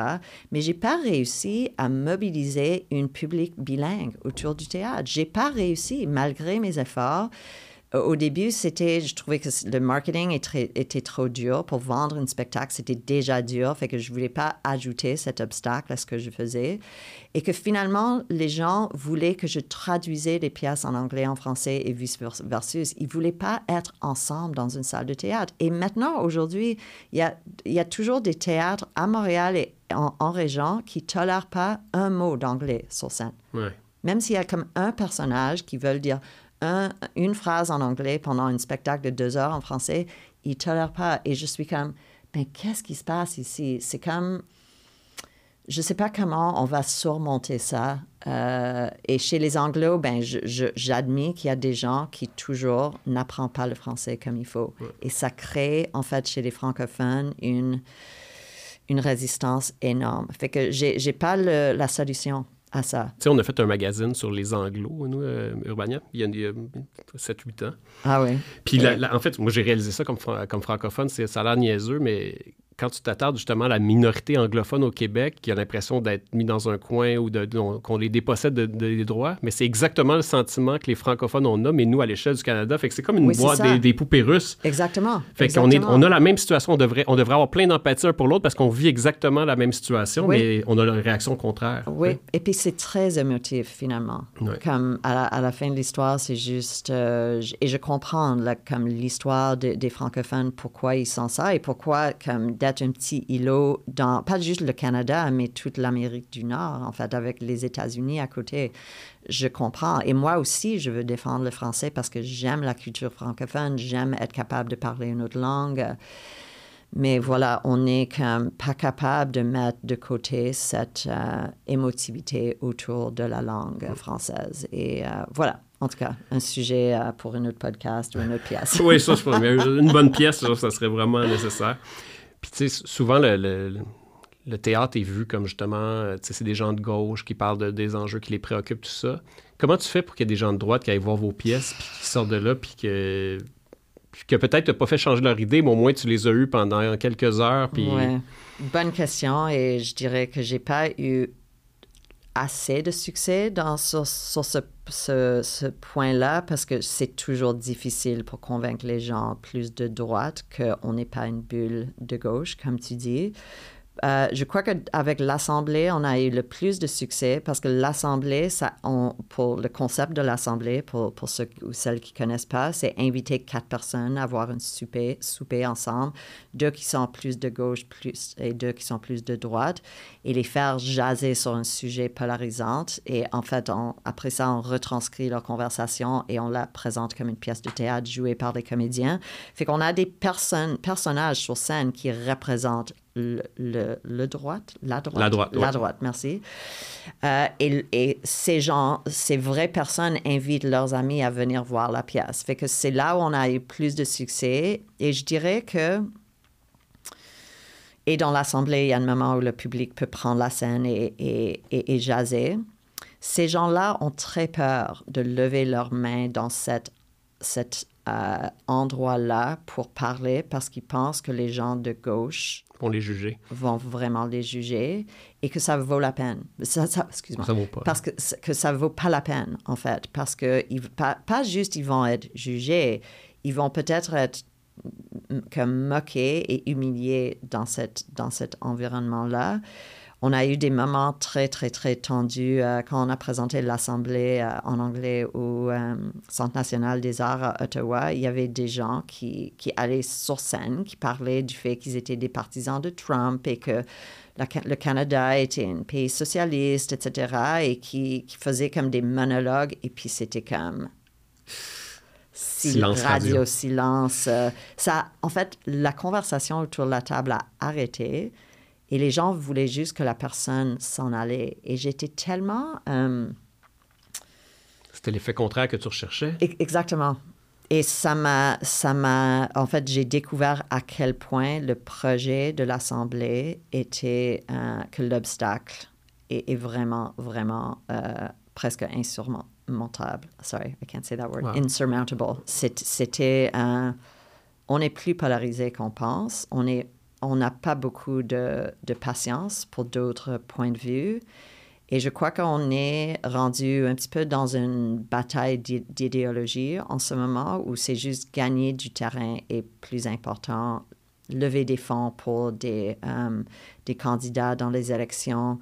Mais j'ai pas réussi à mobiliser une public bilingue autour du théâtre. J'ai pas réussi malgré mes efforts. Au début, c'était, je trouvais que le marketing très- était trop dur pour vendre un spectacle. C'était déjà dur, fait que je voulais pas ajouter cet obstacle à ce que je faisais, et que finalement, les gens voulaient que je traduisais des pièces en anglais, en français et vice versa. Ils voulaient pas être ensemble dans une salle de théâtre. Et maintenant, aujourd'hui, il y a, y a toujours des théâtres à Montréal et en, en région qui tolèrent pas un mot d'anglais sur scène. Ouais. Même s'il y a comme un personnage qui veut dire un- une phrase en anglais pendant un spectacle de deux heures en français, il ne tolère pas. Et je suis comme, ben qu'est-ce qui se passe ici? C'est comme, je ne sais pas comment on va surmonter ça. Euh, et chez les anglos, ben, j'admets qu'il y a des gens qui toujours n'apprennent pas le français comme il faut. Et ça crée, en fait, chez les francophones, une, une résistance énorme. Fait que j'ai j'ai pas le- la solution à ça. Tu sais, on a fait un magazine sur les anglos, nous, euh, Urbania, il y a, il y a 7-8 ans. Ah oui. Puis, la- la- en fait, moi, j'ai réalisé ça comme, comme francophone, ça a l'air niaiseux, mais quand tu t'attardes justement à la minorité anglophone au Québec, qui a l'impression d'être mis dans un coin ou qu'on les dépossède de, de- des droits, mais c'est exactement le sentiment que les francophones on a, mais nous, à l'échelle du Canada, fait que c'est comme une Oui, boîte des, des poupées russes. Exactement. Fait qu'on est, on a la même situation, on devrait, on devrait avoir plein d'empathie un pour l'autre parce qu'on vit exactement la même situation, Oui. mais on a la réaction contraire. Oui, et puis c'est très émotif finalement. Comme à la, à la fin de l'histoire, c'est juste. euh, et je comprends là, comme l'histoire de- des francophones, pourquoi ils sont ça et pourquoi comme d'être un petit îlot dans, pas juste le Canada, mais toute l'Amérique du Nord, en fait, avec les États-Unis à côté. Je comprends. Et moi aussi, je veux défendre le français parce que j'aime la culture francophone, j'aime être capable de parler une autre langue. Mais voilà, on n'est pas capable de mettre de côté cette euh, émotivité autour de la langue française. Et euh, voilà, en tout cas, un sujet euh, pour un autre podcast ou une autre pièce. [laughs] oui, ça, je pense. mais Une bonne pièce, ça serait vraiment nécessaire. Puis, tu sais, souvent, le, théâtre est vu comme justement, euh, tu sais, c'est des gens de gauche qui parlent de- des enjeux qui les préoccupent, tout ça. Comment tu fais pour qu'il y ait des gens de droite qui aillent voir vos pièces, puis qui sortent de là, puis que, peut-être tu pas fait changer leur idée, mais au moins tu les as eues pendant quelques heures, puis... Bonne question et je dirais que j'ai pas eu assez de succès dans, sur, ce, ce point-là parce que c'est toujours difficile pour convaincre les gens plus de droite qu'on n'est pas une bulle de gauche, comme tu dis. Euh, je crois qu'avec l'Assemblée, on a eu le plus de succès parce que l'Assemblée, pour le concept de l'Assemblée, pour, pour ceux ou celles qui ne connaissent pas, c'est inviter quatre personnes à avoir un souper, souper ensemble, deux qui sont plus de gauche et deux qui sont plus de droite, et les faire jaser sur un sujet polarisant. Et en fait, après ça, on retranscrit leur conversation et on la présente comme une pièce de théâtre jouée par des comédiens. Fait qu'on a des personnes, personnages sur scène qui représentent le, le, le droite, la droite, La droite, la ouais. droite, merci. Euh, et, et ces gens, ces vraies personnes invitent leurs amis à venir voir la pièce. Fait que c'est là où on a eu plus de succès. Et je dirais que et dans l'Assemblée, il y a un moment où le public peut prendre la scène et, et, et, et jaser. Ces gens-là ont très peur de lever leurs mains dans cet, cet euh, endroit-là pour parler parce qu'ils pensent que les gens de gauche pour les juger. vont vraiment les juger et que ça vaut la peine. Ça, ça, excuse-moi. Ça vaut pas. Parce que, que ça vaut pas la peine, en fait. Parce que ils, pas, pas juste ils vont être jugés, ils vont peut-être être m- comme moqués et humiliés dans, cette, dans cet environnement-là. On a eu des moments très, très, très tendus euh, quand on a présenté l'Assemblée euh, en anglais au euh, Centre national des arts à Ottawa. Il y avait des gens qui, qui allaient sur scène, qui parlaient du fait qu'ils étaient des partisans de Trump et que la le Canada était un pays socialiste, etc., et qui, qui faisaient comme des monologues, et puis c'était comme sil- Silence radio. radio, silence. ça, en fait, la conversation autour de la table a arrêté, et les gens voulaient juste que la personne s'en allait. Et j'étais tellement... euh, C'était l'effet contraire que tu recherchais? Exactement. Et ça m'a, ça m'a, en fait, j'ai découvert à quel point le projet de l'Assemblée était, euh, que l'obstacle est, est vraiment, vraiment euh, presque insurmontable. Sorry, I can't say that word. Wow. Insurmountable. C'était, un- on est plus polarisé qu'on pense. On est, on n'a pas beaucoup de, patience pour d'autres points de vue. Et je crois qu'on est rendu un petit peu dans une bataille d'i- d'idéologie en ce moment où c'est juste gagner du terrain est plus important, lever des fonds pour des, euh, des candidats dans les élections.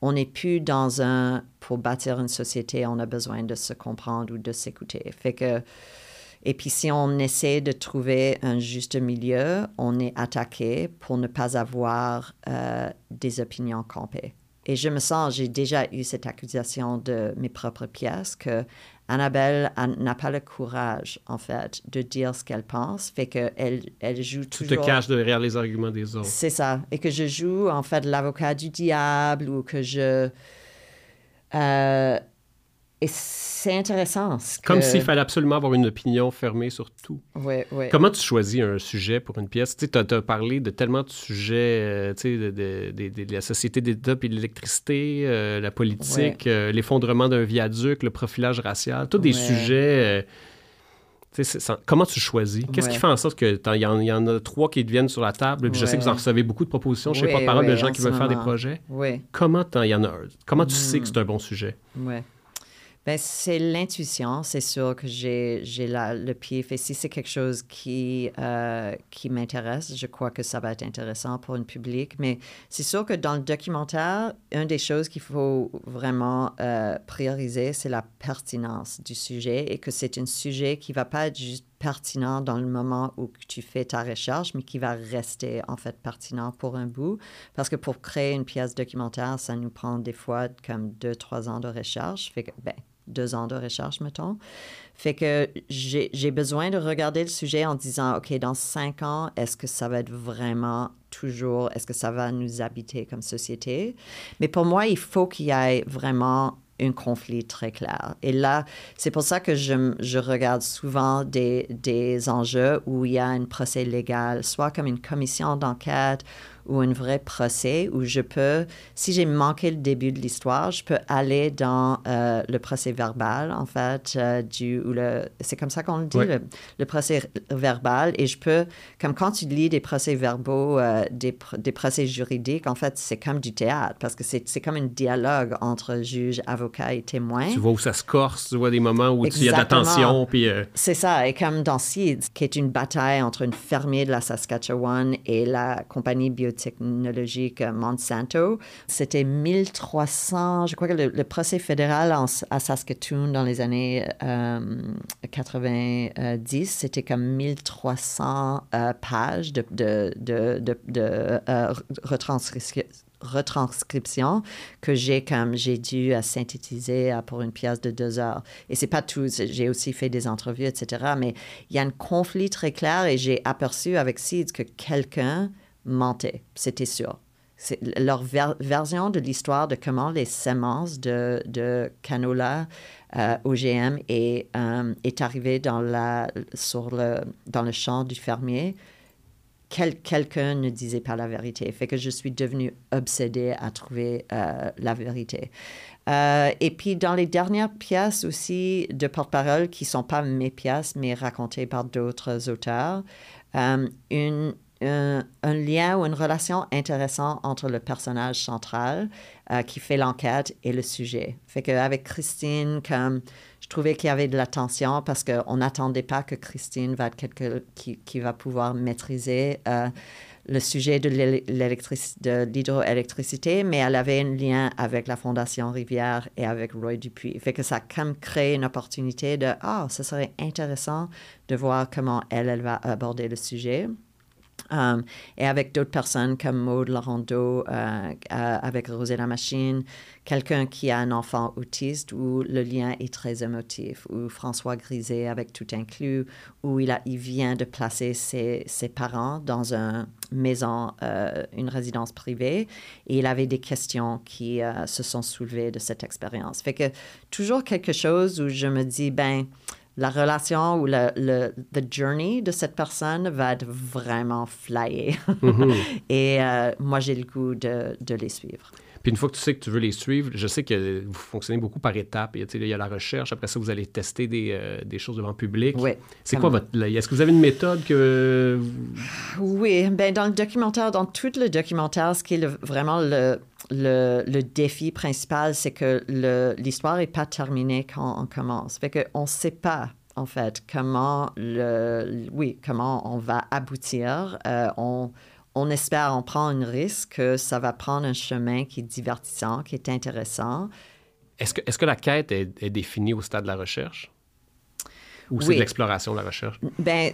On n'est plus dans un, pour bâtir une société, on a besoin de se comprendre ou de s'écouter. Fait que, et puis si on essaie de trouver un juste milieu, on est attaqué pour ne pas avoir euh, des opinions campées. Et je me sens, j'ai déjà eu cette accusation de mes propres pièces que Annabelle n'a pas le courage, en fait, de dire ce qu'elle pense, fait qu'elle elle joue Tu toujours... te caches derrière les arguments des autres. C'est ça. Et que je joue, en fait, l'avocat du diable ou que je... Euh, et c'est intéressant. ce Comme que- s'il fallait absolument avoir une opinion fermée sur tout. Oui, oui. Comment tu choisis un sujet pour une pièce? Tu as, parlé de tellement de sujets, euh, tu sais, de, de- de- de- de la société d'État puis de l'électricité, euh, la politique, euh, l'effondrement d'un viaduc, le profilage racial, tous des Ouais. sujets... euh, comment tu choisis? Qu'est-ce qui Ouais. fait en sorte que il y, en- il y en a trois qui deviennent sur la table? Puis je sais que vous en Ouais. recevez beaucoup de propositions, je sais Oui, pas de parole de oui, gens en qui veulent faire des projets. Oui. Comment il y en a? Comment tu sais Hmm. que c'est un bon sujet? Ouais. Ben, c'est l'intuition. C'est sûr que j'ai, j'ai la- le pied fait. Si c'est quelque chose qui, euh, qui m'intéresse, je crois que ça va être intéressant pour un public. Mais c'est sûr que dans le documentaire, une des choses qu'il faut vraiment euh, prioriser, c'est la pertinence du sujet et que c'est un sujet qui va pas être juste pertinent dans le moment où tu fais ta recherche, mais qui va rester en fait pertinent pour un bout. Parce que pour créer une pièce documentaire, ça nous prend des fois comme deux, trois ans de recherche. Fait ben, deux ans de recherche, mettons. Fait que j'ai besoin de regarder le sujet en disant, OK, dans cinq ans, est-ce que ça va être vraiment toujours, est-ce que ça va nous habiter comme société? Mais pour moi, il faut qu'il y ait vraiment un conflit très clair. Et là, c'est pour ça que je, je regarde souvent des, des enjeux où il y a un procès légal, soit comme une commission d'enquête ou un vrai procès où je peux, si j'ai manqué le début de l'histoire, je peux aller dans euh, le procès verbal, en fait, euh, du, ou le, c'est comme ça qu'on le dit, Ouais. le, le procès verbal, et je peux, comme quand tu lis des procès verbaux, euh, des, pr- des procès juridiques, en fait, c'est comme du théâtre, parce que c'est c'est comme un dialogue entre juge, avocat et témoin. Tu vois où ça se corse, tu vois des moments où il y a de la tension, puis... C'est ça, et comme dans Seeds, qui est une bataille entre un fermier de la Saskatchewan et la compagnie biotechnologique euh, Monsanto, c'était 1300, je crois que le, procès fédéral en- à Saskatoon dans les années euh, 90, c'était comme 1300 euh, pages de, euh, retranscription que j'ai comme j'ai dû euh, synthétiser euh, pour une pièce de deux heures. Et c'est pas tout, j'ai aussi fait des entrevues, etc. Mais il y a un conflit très clair et j'ai aperçu avec Seeds que quelqu'un mentait, c'était sûr. C'est leur ver- version de l'histoire de comment les semences de, de canola euh, OGM est, euh, est arrivée dans, la, sur le, dans le champ du fermier quel- quelqu'un ne disait pas la vérité. Fait que je suis devenue obsédée à trouver euh, la vérité. Et puis dans les dernières pièces aussi de porte-parole qui sont pas mes pièces, mais racontées par d'autres auteurs, une, un, lien ou une relation intéressante entre le personnage central euh, qui fait l'enquête et le sujet. Fait qu'avec Christine, comme je trouvais qu'il y avait de la tension parce qu'on n'attendait pas que Christine va être quelqu'un qui, va pouvoir maîtriser euh, le sujet de l'hydroélectricité, mais elle avait un lien avec la Fondation Rivière et avec Roy Dupuis. Fait que ça a créé une opportunité de, ah, ce serait intéressant de voir comment elle va aborder le sujet. Um, et avec d'autres personnes comme Maud Laurando, euh, euh, avec Rosé la Machine, quelqu'un qui a un enfant autiste où le lien est très émotif, ou François Griset avec Tout Inclus, où il, a, il vient de placer ses, ses parents dans une maison, euh, une résidence privée, et il avait des questions qui se sont soulevées de cette expérience. Fait que toujours quelque chose où je me dis, ben, la relation ou le, le the journey de cette personne va être vraiment flyé. Mhm. [laughs] Et euh, moi, j'ai le goût de, de, les suivre. Puis une fois que tu sais que tu veux les suivre, je sais que vous fonctionnez beaucoup par étapes. Il y a la recherche, après ça, vous allez tester des, euh, des choses devant le public. Oui. C'est quoi votre... Est-ce que vous avez une méthode que... Oui, ben dans le documentaire, dans tout le documentaire, ce qui est vraiment le, le, le, défi principal, c'est que l'histoire n'est pas terminée quand on commence. Fait qu'on ne sait pas, en fait, comment, le, oui, comment on va aboutir. Euh, on, on espère, on prend un risque que ça va prendre un chemin qui est divertissant, qui est intéressant. Est-ce que, est que la quête est, définie au stade de la recherche? Ou c'est de l'exploration, la recherche? Ben,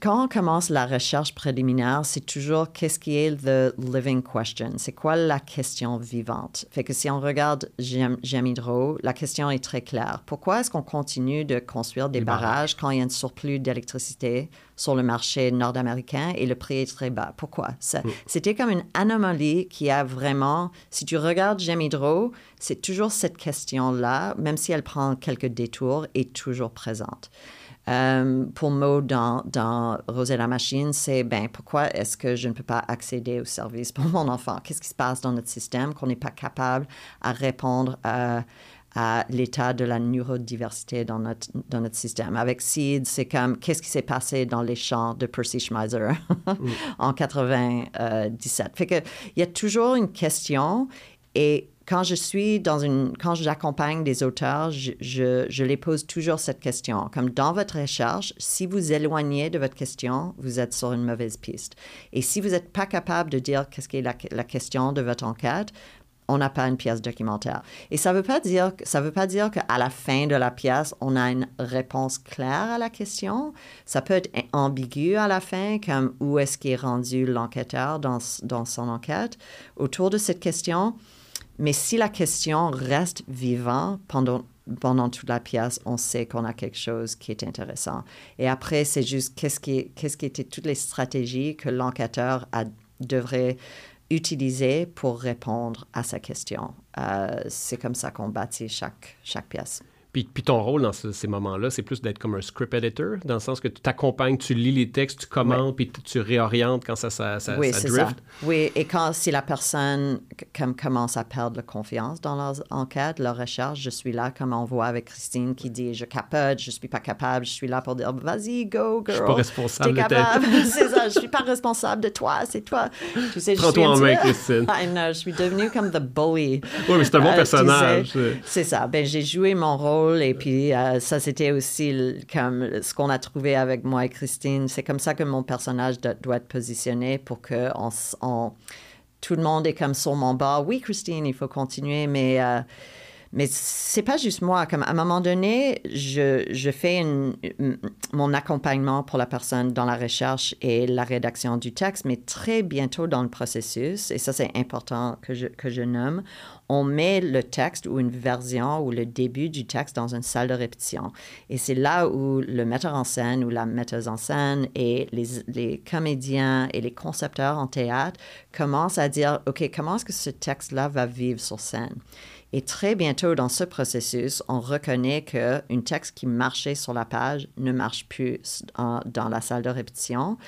quand on commence la recherche préliminaire, c'est toujours qu'est-ce qui est the living question? C'est quoi la question vivante? Fait que si on regarde Jamidro, la question est très claire. Pourquoi est-ce qu'on continue de construire des barrages, quand il y a un surplus d'électricité sur le marché nord-américain et le prix est très bas? Pourquoi? Mm. C'était comme une anomalie qui a vraiment, si tu regardes Jamidro, c'est toujours cette question-là, même si elle prend quelques détours, est toujours présente. Euh, pour moi, dans, dans Rosé la machine, c'est ben, pourquoi est-ce que je ne peux pas accéder aux services pour mon enfant? Qu'est-ce qui se passe dans notre système qu'on n'est pas capable à répondre à, à l'état de la neurodiversité dans notre, dans notre système? Avec SEED, c'est comme qu'est-ce qui s'est passé dans les champs de Percy Schmeiser [laughs] en 97. Fait que il y a toujours une question et quand je suis dans une, quand j'accompagne des auteurs, je, les pose toujours cette question. Comme dans votre recherche, si vous éloignez de votre question, vous êtes sur une mauvaise piste. Et si vous n'êtes pas capable de dire qu'est-ce qui est la, la, question de votre enquête, on n'a pas une pièce documentaire. Et ça ne veut pas dire, ça veut pas dire qu'à la fin de la pièce, on a une réponse claire à la question. Ça peut être ambigu à la fin, comme où est-ce qu'est rendu l'enquêteur dans, dans son enquête. Autour de cette question, mais si la question reste vivante pendant, pendant toute la pièce, on sait qu'on a quelque chose qui est intéressant. Et après, c'est juste qu'est-ce qui, qu'est-ce qui étaient toutes les stratégies que l'enquêteur devrait utiliser pour répondre à sa question. Euh, c'est comme ça qu'on bâtit chaque, chaque pièce. Puis, ton rôle dans ces moments-là, c'est plus d'être comme un script editor, dans le sens que tu t'accompagnes, tu lis les textes, tu commentes, puis tu réorientes quand ça, ça, ça, oui, ça drift. Oui, et quand si la personne comme, commence à perdre la confiance dans leur enquête, leur recherche, je suis là, comme on voit avec Christine qui dit Je capote, je suis pas capable, je suis là pour dire Vas-y, go, girl. Je suis pas responsable de capable. [laughs] c'est ça, je suis pas responsable de toi, c'est toi. Tu sais, Prends-toi en main, Christine. [laughs] I know, je suis devenue comme the bully. Oui, mais c'est un bon euh, personnage. C'est ça. Ben, j'ai joué mon rôle et puis, euh, ça, c'était aussi comme ce qu'on a trouvé avec moi et Christine. C'est comme ça que mon personnage doit être positionné pour que tout le monde est comme sur mon bord. Oui, Christine, il faut continuer, mais... Euh, mais c'est pas juste moi. Comme à un moment donné, je, fais mon accompagnement pour la personne dans la recherche et la rédaction du texte, mais très bientôt dans le processus, et ça c'est important que je, que je nomme, on met le texte ou une version ou le début du texte dans une salle de répétition. Et c'est là où le metteur en scène ou la metteuse en scène et les, comédiens et les concepteurs en théâtre commencent à dire, OK, comment est-ce que ce texte-là va vivre sur scène? Et très bientôt dans ce processus, on reconnaît qu'un texte qui marchait sur la page ne marche plus dans la salle de répétition,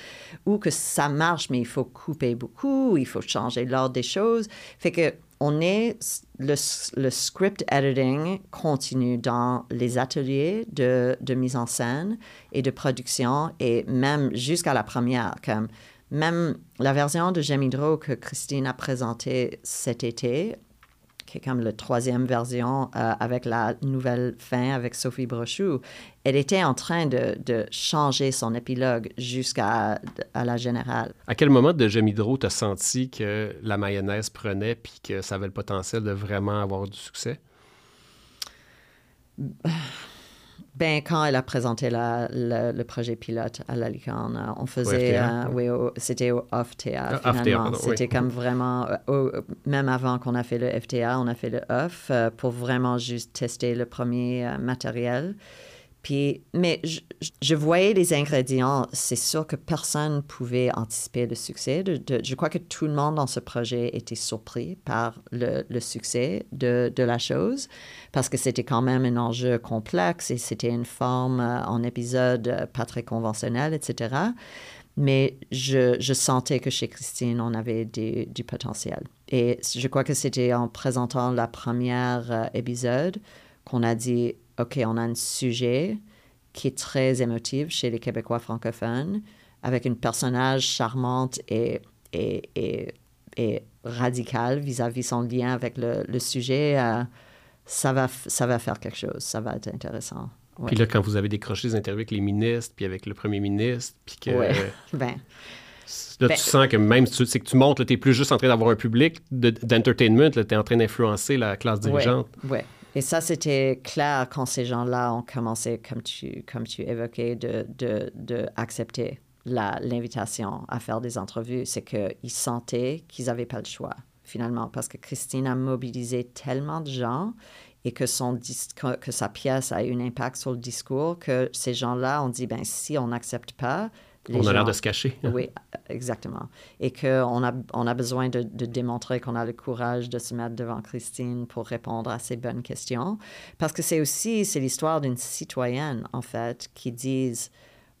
ou que ça marche, mais il faut couper beaucoup, il faut changer l'ordre des choses. Fait que on est le, script editing continue dans les ateliers de, de, mise en scène et de production et même jusqu'à la première comme même la version de Gemidro que Christine a présentée cet été qui est comme la troisième version euh, avec la nouvelle fin avec Sophie Brochu, elle était en train de, de changer son épilogue jusqu'à à la générale. À quel moment de Gemidro t'as senti que la mayonnaise prenait puis que ça avait le potentiel de vraiment avoir du succès? Ben, quand elle a présenté la, la- le projet pilote à la Licorne, euh, on faisait, FTA, euh, oui, c'était au Théâtre. Ah, finalement. Oui. C'était comme vraiment, euh, au- même avant qu'on a fait le FTA, on a fait le Off euh, pour vraiment juste tester le premier matériel. Mais je, voyais les ingrédients. C'est sûr que personne pouvait anticiper le succès. Je crois que tout le monde dans ce projet était surpris par le, succès de, la chose parce que c'était quand même un enjeu complexe et c'était une forme euh, en épisode euh, pas très conventionnelle, etc. Mais je, sentais que chez Christine, on avait du potentiel. Et je crois que c'était en présentant la première euh, épisode qu'on a dit, OK, on a un sujet qui est très émotif chez les Québécois francophones, avec une personnage charmante et, et, et, et radicale vis-à-vis son lien avec le, le sujet. euh, ça, va, ça va faire quelque chose, ça va être intéressant. Ouais. Puis là, quand vous avez décroché des interviews avec les ministres, puis avec le premier ministre, puis que... Ouais. [laughs] Ben, Là, Ben- tu sens que même si tu c'est que tu montes, tu n'es plus juste en train d'avoir un public de- d'entertainment, tu es en train d'influencer la classe dirigeante. Oui, ouais. Et ça, c'était clair quand ces gens-là ont commencé, comme tu, comme tu évoquais, de, de, de accepter l'invitation à faire des entrevues. C'est qu'ils sentaient qu'ils n'avaient pas le choix, finalement, parce que Christine a mobilisé tellement de gens et que, son que, sa pièce a eu un impact sur le discours que ces gens-là ont dit, ben si on n'accepte pas, On a l'air de se cacher. oui, exactement. Et qu'on a, on a besoin de, de démontrer qu'on a le courage de se mettre devant Christine pour répondre à ces bonnes questions. Parce que c'est aussi, c'est l'histoire d'une citoyenne, en fait, qui disent,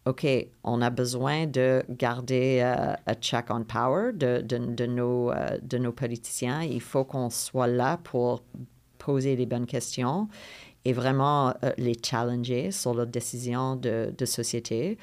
OK, on a besoin de garder euh, un check on power de, de, de nos, euh, de nos politiciens. Il faut qu'on soit là pour poser les bonnes questions et vraiment euh, les challenger sur leurs décisions de, de société.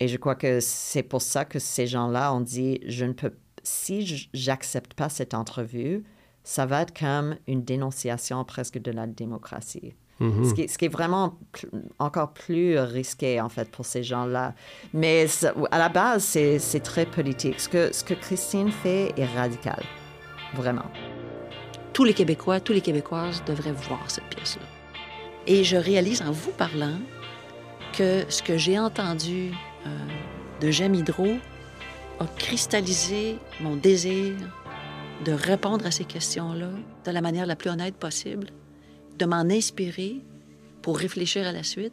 Et je crois que c'est pour ça que ces gens-là ont dit, je ne peux, si j'accepte pas cette entrevue, ça va être comme une dénonciation presque de la démocratie. Ce, qui, ce qui est vraiment pl- encore plus risqué, en fait, pour ces gens-là. Mais ça- à la base, c'est c'est très politique. Ce que, ce que Christine fait est radical, vraiment. tous les Québécois, tous les Québécoises devraient voir cette pièce-là. Et je réalise en vous parlant que ce que j'ai entendu euh, de J'aime Hydro a cristallisé mon désir de répondre à ces questions-là de la manière la plus honnête possible, de m'en inspirer pour réfléchir à la suite,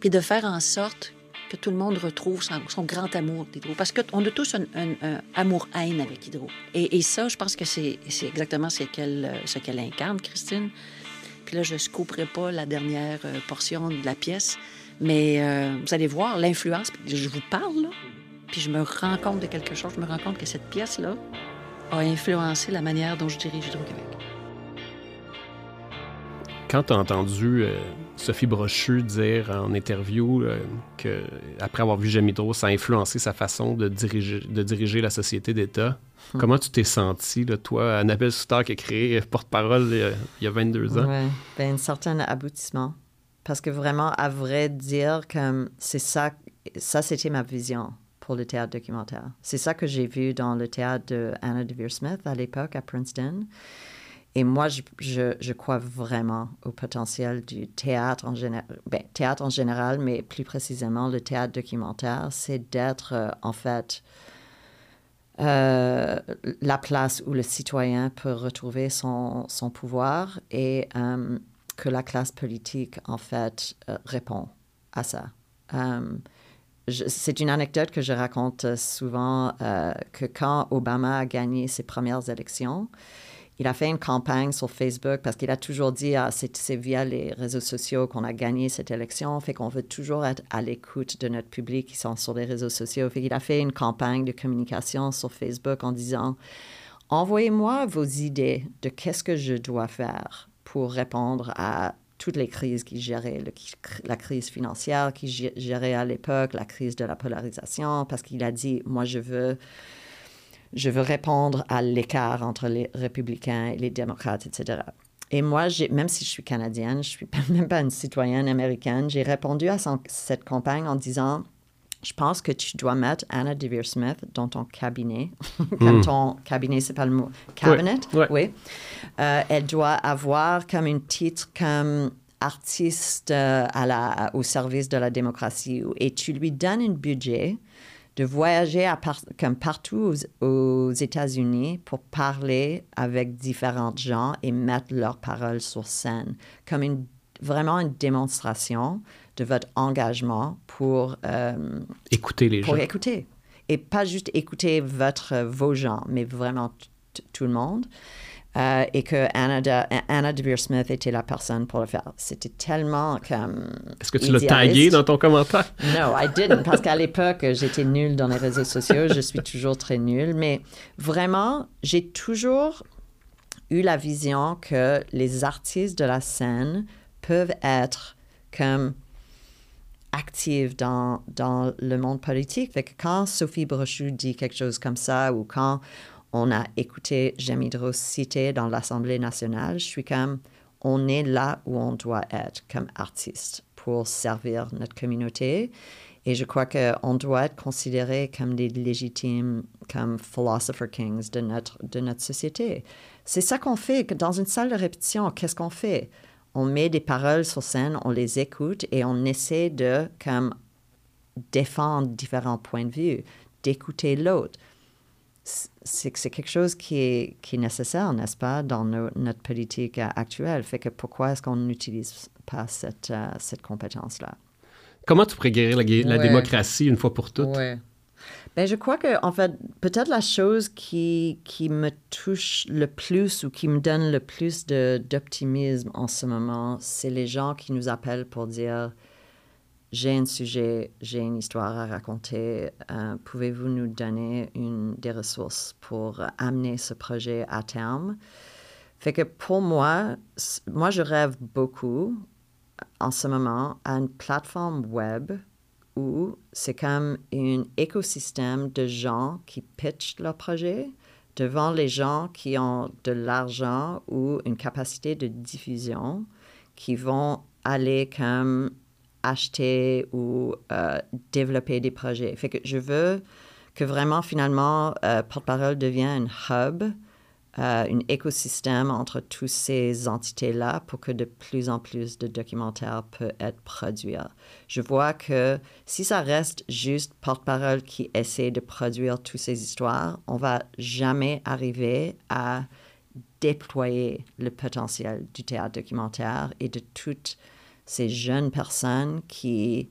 puis de faire en sorte que tout le monde retrouve son, grand amour d'Hydro. Parce qu'on a tous un, un- amour-haine avec Hydro. Et, ça, je pense que c'est exactement ce qu'elle incarne, Christine. Puis là, je ne scouperai pas la dernière euh, portion de la pièce, mais euh, vous allez voir l'influence. Je vous parle, là, puis je me rends compte de quelque chose. Je me rends compte que cette pièce-là a influencé la manière dont je dirige Hydro-Québec. Quand tu as entendu euh, Sophie Brochu dire en interview euh, que après avoir vu Jamidro, ça a influencé sa façon de diriger, de diriger la société d'État, comment tu t'es senti, là, toi, Annabelle Souter qui a créé porte-parole euh, il y a 22 ans? Ouais. Ben, un certain aboutissement. Parce que vraiment, à vrai dire, comme c'est ça, ça c'était ma vision pour le théâtre documentaire. C'est ça que j'ai vu dans le théâtre de Anna DeVere Smith à l'époque à Princeton. Et moi, je, crois vraiment au potentiel du théâtre en général, ben, théâtre en général, mais plus précisément le théâtre documentaire, c'est d'être euh, en fait euh, la place où le citoyen peut retrouver son, son pouvoir et euh, que la classe politique, en fait, euh, répond à ça. Euh, c'est une anecdote que je raconte souvent euh, que quand Obama a gagné ses premières élections, il a fait une campagne sur Facebook parce qu'il a toujours dit ah, c'est via les réseaux sociaux qu'on a gagné cette élection, fait qu'on veut toujours être à l'écoute de notre public qui sont sur les réseaux sociaux. Fait qu'il a fait une campagne de communication sur Facebook en disant envoyez-moi vos idées de qu'est-ce que je dois faire pour répondre à toutes les crises qu'il gérait, la crise financière qu'il gé- gérait à l'époque, la crise de la polarisation, parce qu'il a dit, moi, je veux je veux répondre à l'écart entre les républicains et les démocrates, etc. Et moi, même si je suis canadienne, je ne suis [laughs] même pas une citoyenne américaine, j'ai répondu à cette campagne en disant, je pense que tu dois mettre Anna DeVere Smith dans ton cabinet. [laughs] comme Hmm. ton cabinet, c'est pas le mot. Cabinet, oui. Euh, elle doit avoir comme un titre comme artiste euh, à la, au service de la démocratie. Et tu lui donnes un budget de voyager à par- comme partout aux, aux États-Unis pour parler avec différents gens et mettre leurs paroles sur scène, comme une, vraiment une démonstration de votre engagement pour, euh, Écoutez les pour gens. écouter. Et pas juste écouter votre, vos gens, mais vraiment tout le monde. Euh, et que Anna, de, Anna DeVere Smith était la personne pour le faire. C'était tellement comme. Est-ce que tu l'as tagué dans ton commentaire? No, I didn't, parce qu'à l'époque, j'étais nulle dans les réseaux sociaux. Je suis toujours très nulle. Mais vraiment, j'ai toujours eu la vision que les artistes de la scène peuvent être comme actifs dans, dans le monde politique. Quand Sophie Brochu dit quelque chose comme ça, ou quand on a écouté Jamie Drew citer dans l'Assemblée nationale, je suis comme, on est là où on doit être comme artiste pour servir notre communauté. Et je crois qu'on doit être considéré comme des légitimes, comme philosopher kings de notre, de notre société. C'est ça qu'on fait. Dans une salle de répétition, qu'est-ce qu'on fait? On met des paroles sur scène, on les écoute et on essaie de comme, défendre différents points de vue, d'écouter l'autre. C'est c'est quelque chose qui est, qui est nécessaire, n'est-ce pas, dans notre politique euh, actuelle. Fait que pourquoi est-ce qu'on n'utilise pas cette, euh, cette compétence-là? Comment tu pourrais guérir la, gu- la Ouais. démocratie une fois pour toutes? Ouais. Ben, je crois que, en fait, peut-être la chose qui, qui me touche le plus ou qui me donne le plus d'optimisme en ce moment, c'est les gens qui nous appellent pour dire j'ai un sujet, j'ai une histoire à raconter. euh, Pouvez-vous nous donner une, des ressources pour amener ce projet à terme? Fait que pour moi, moi, je rêve beaucoup en ce moment à une plateforme web où c'est comme un écosystème de gens qui pitchent leur projet devant les gens qui ont de l'argent ou une capacité de diffusion qui vont aller comme acheter ou euh, développer des projets. Fait que je veux que vraiment finalement euh, Porte-Parole devienne un hub, euh, un écosystème entre toutes ces entités-là pour que de plus en plus de documentaires peuvent être produits. Je vois que si ça reste juste Porte-Parole qui essaie de produire toutes ces histoires, on va jamais arriver à déployer le potentiel du théâtre documentaire et de toutes ces jeunes personnes qui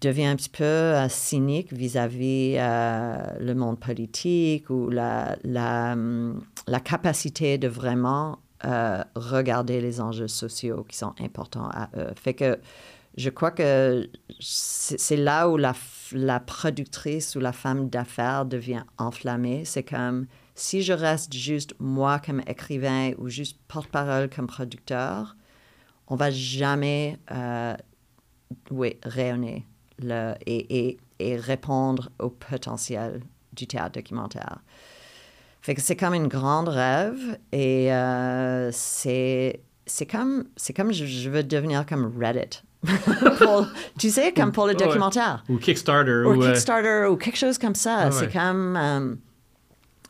deviennent un petit peu euh, cyniques vis-à-vis euh, le monde politique ou la, la, hum, capacité de vraiment euh, regarder les enjeux sociaux qui sont importants à eux. Fait que je crois que c'est là où la, la productrice ou la femme d'affaires devient enflammée. C'est comme si je reste juste moi comme écrivain ou juste porte-parole comme producteur, on va jamais euh, oui, rayonner le, et, et, et répondre au potentiel du théâtre documentaire. Fait que c'est comme une grande rêve et euh, c'est c'est comme c'est comme je, je veux devenir comme Reddit. [laughs] Pour- tu sais, comme pour le documentaire. Ou Kickstarter. Ou ou, euh, Kickstarter ou quelque chose comme ça. Ah c'est ouais. comme. euh,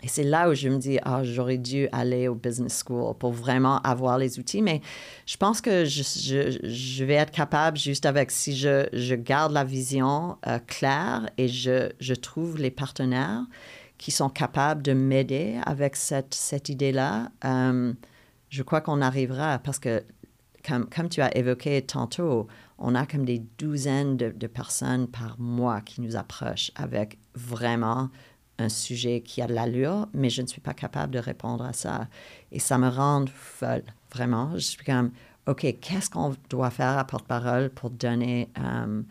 et c'est là où je me dis, ah, j'aurais dû aller au business school pour vraiment avoir les outils. Mais je pense que je, vais être capable juste avec, si je, je garde la vision euh, claire et je, trouve les partenaires qui sont capables de m'aider avec cette, cette idée-là, euh, je crois qu'on arrivera parce que comme, comme tu as évoqué tantôt, on a comme des douzaines de personnes par mois qui nous approchent avec vraiment un sujet qui a de l'allure, mais je ne suis pas capable de répondre à ça. Et ça me rend folle, vraiment. Je suis comme, OK, qu'est-ce qu'on doit faire à porte-parole pour donner euh,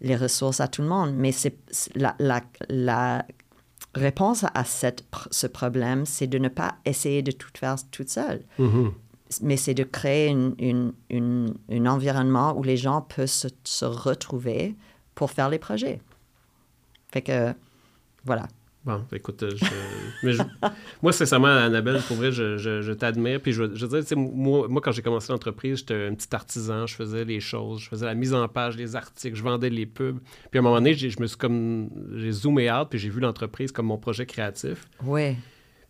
les ressources à tout le monde? Mais c'est la, la, la réponse à cette, ce problème, c'est de ne pas essayer de tout faire toute seule mhm. mais c'est de créer une, une- une- un environnement où les gens peuvent se, se retrouver pour faire les projets. Fait que, voilà. Bon, écoute, euh, je, moi, sincèrement, Annabelle, pour vrai, je, t'admire. Puis je, veux- dire, moi, moi, quand j'ai commencé l'entreprise, j'étais un petit artisan, je faisais les choses, je faisais la mise en page, les articles, je vendais les pubs. Puis à un moment donné, je me suis comme, j'ai zoomé out, puis j'ai vu l'entreprise comme mon projet créatif. Oui,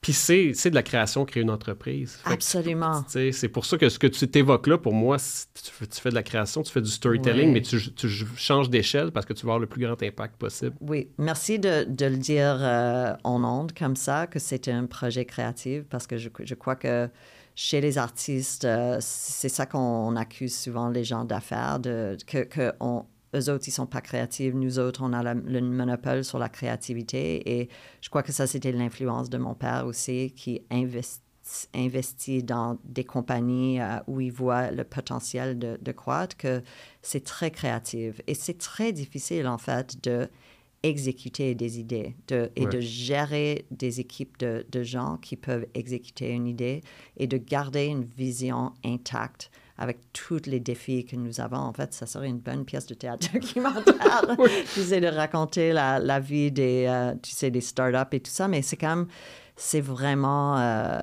Puis c'est de la création, créer une entreprise. Fait absolument. C'est pour ça que ce que tu t'évoques là, pour moi, tu fais, tu fais de la création, tu fais du storytelling, mais tu, tu changes d'échelle parce que tu veux avoir le plus grand impact possible. Oui, merci de, de le dire euh, en ondes comme ça, que c'est un projet créatif, parce que je, je crois que chez les artistes, euh, c'est ça qu'on accuse souvent les gens d'affaires, de, que, que on, eux autres, ils sont pas créatifs, nous autres, on a la- le monopole sur la créativité. Et je crois que ça, c'était l'influence de mon père aussi, qui investi- investit dans des compagnies euh, où il voit le potentiel de, de croître, que c'est très créatif. Et c'est très difficile, en fait, de exécuter des idées de, et Ouais. de gérer des équipes de, de gens qui peuvent exécuter une idée et de garder une vision intacte avec tous les défis que nous avons. En fait, ça serait une bonne pièce de théâtre [laughs] documentaire. [laughs] tu sais, de raconter la, la vie des, euh, tu sais, des startups et tout ça, mais c'est quand même, c'est vraiment euh,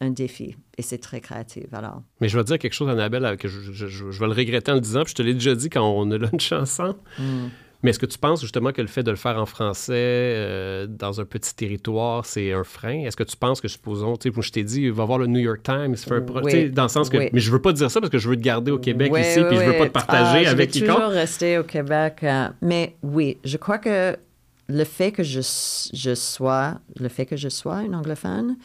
un défi et c'est très créatif. Alors, Mais je vais te dire quelque chose, Annabelle, que je, je- je- je vais le regretter en le disant, puis je te l'ai déjà dit quand on a [laughs] lunch ensemble. Hmm. Mais est-ce que tu penses justement que le fait de le faire en français, euh, dans un petit territoire, c'est un frein? Est-ce que tu penses que, supposons, tu sais, je t'ai dit, va voir le New York Times, fais un pro- Oui. dans le sens que. Oui. Mais je veux pas dire ça parce que je veux te garder au Québec Oui, ici, puis je veux pas te partager Ah, avec Je vais quiconque. toujours rester au Québec. euh, mais oui, je crois que le fait que je, je sois, le fait que je sois une anglophone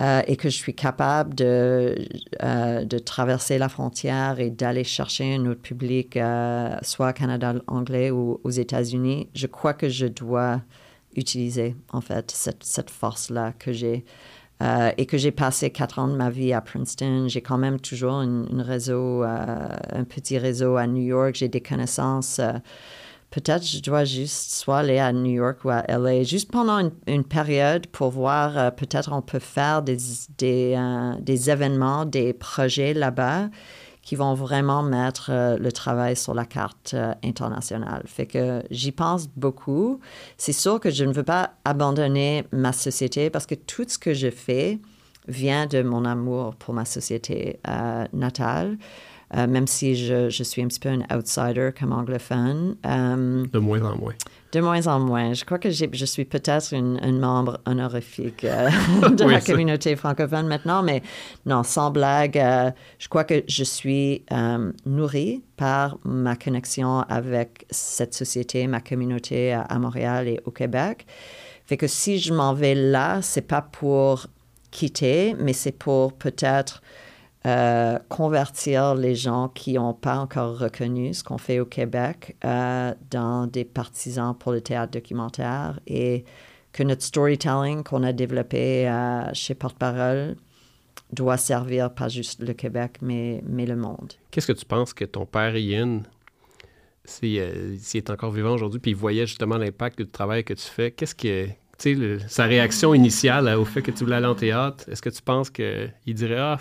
euh, et que je suis capable de, euh, de traverser la frontière et d'aller chercher un autre public, euh, soit au Canada anglais ou aux États-Unis, je crois que je dois utiliser en fait cette, cette force-là que j'ai. Et que j'ai passé quatre ans de ma vie à Princeton. J'ai quand même toujours une réseau, un petit réseau à New York. J'ai des connaissances. Peut-être je dois juste soit aller à New York ou à LA, juste pendant une, période pour voir, euh, peut-être on peut faire des, des, euh, des événements, des projets là-bas qui vont vraiment mettre euh, le travail sur la carte internationale. Fait que j'y pense beaucoup. C'est sûr que je ne veux pas abandonner ma société parce que tout ce que je fais vient de mon amour pour ma société natale. Euh, même si je, je suis un petit peu un outsider comme anglophone. Euh, De moins en moins. de moins en moins. Je crois que je suis peut-être une, un membre honorifique euh, [laughs] de Oui, la communauté francophone maintenant, mais non, sans blague, je crois que je suis nourrie par ma connexion avec cette société, ma communauté à, à Montréal et au Québec. Fait que si je m'en vais là, c'est pas pour quitter, mais c'est pour peut-être euh, convertir les gens qui n'ont pas encore reconnu ce qu'on fait au Québec euh, dans des partisans pour le théâtre documentaire et que notre storytelling qu'on a développé euh, chez Porte-Parole doit servir pas juste le Québec, mais, mais le monde. Qu'est-ce que tu penses que ton père Ian, s'il est encore vivant aujourd'hui, puis il voyait justement l'impact du travail que tu fais, qu'est-ce que. Tu sais, sa réaction initiale au fait que tu voulais aller en théâtre, est-ce que tu penses qu'il dirait Ah,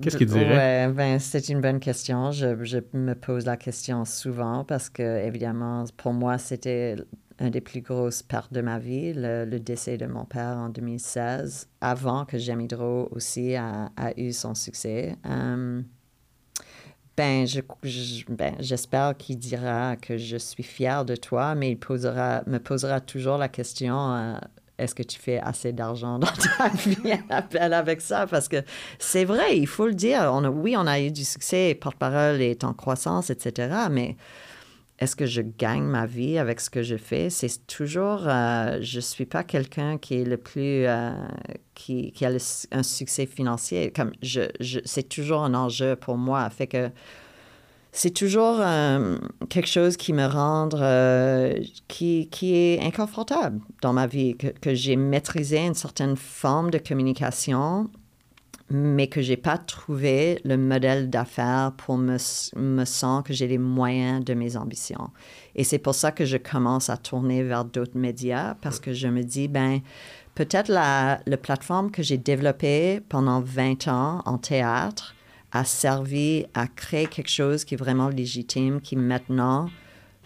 qu'est-ce qu'il dirait? Ouais, ben, c'est une bonne question. Je, me pose la question souvent parce que, évidemment, pour moi, c'était une des plus grosses pertes de ma vie, le, décès de mon père en 2016, avant que Jamie Hydro aussi a, a eu son succès. Euh, ben, ben, j'espère qu'il dira que je suis fière de toi, mais il posera, me posera toujours la question euh, est-ce que tu fais assez d'argent dans ta [laughs] vie? À appel avec ça Parce que c'est vrai, il faut le dire. Oui, on a eu du succès, porte-parole est en croissance, etc. Mais est-ce que je gagne ma vie avec ce que je fais? C'est toujours, euh, je ne suis pas quelqu'un qui est le plus, euh, qui, a un succès financier. Comme je, je- c'est toujours un enjeu pour moi. Fait que c'est toujours euh, quelque chose qui me rend, euh, qui, qui est inconfortable dans ma vie, que, que j'ai maîtrisé une certaine forme de communication, mais que j'ai pas trouvé le modèle d'affaires pour me, me sentir que j'ai les moyens de mes ambitions. Et c'est pour ça que je commence à tourner vers d'autres médias, parce que je me dis, ben, peut-être la, la plateforme que j'ai développée pendant 20 ans en théâtre, a servi à créer quelque chose qui est vraiment légitime, qui maintenant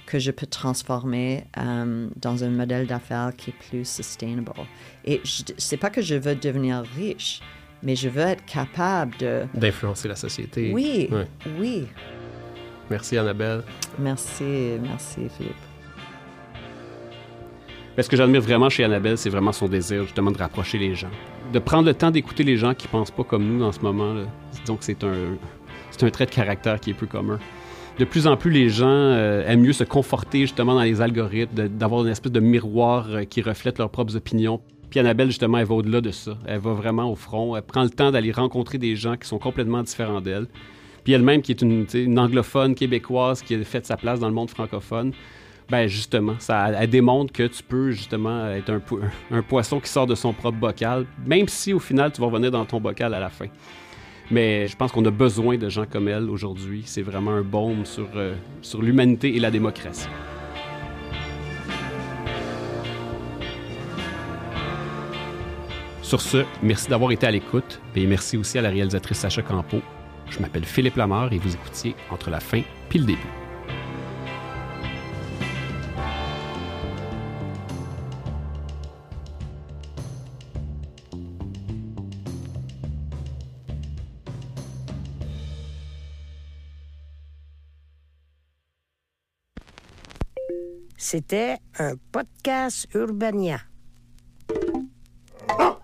que je peux transformer euh, dans un modèle d'affaires qui est plus sustainable. Et c'est pas que je veux devenir riche, mais je veux être capable de... D'influencer la société. Oui, oui. Merci Annabelle. Merci, merci Philippe. Mais ce que j'admire vraiment chez Annabelle, c'est vraiment son désir justement de rapprocher les gens. De prendre le temps d'écouter les gens qui pensent pas comme nous en ce moment. Que c'est un, c'est un trait de caractère qui est peu commun de plus en plus, les gens euh, aiment mieux se conforter justement dans les algorithmes, d'avoir une espèce de miroir euh, qui reflète leurs propres opinions. Puis Annabelle, justement, elle va au-delà de ça. Elle va vraiment au front. Elle prend le temps d'aller rencontrer des gens qui sont complètement différents d'elle. Puis elle-même, qui est une, anglophone québécoise qui a fait sa place dans le monde francophone, ben justement, ça, elle démontre que tu peux justement être un, [laughs] un poisson qui sort de son propre bocal, même si au final, tu vas revenir dans ton bocal à la fin. Mais je pense qu'on a besoin de gens comme elle aujourd'hui. C'est vraiment un baume sur, euh, sur l'humanité et la démocratie. Sur ce, merci d'avoir été à l'écoute et merci aussi à la réalisatrice Sacha Campo. Je m'appelle Philippe Lamar et vous écoutiez Entre la fin puis le début. C'était un podcast Urbania. Ah!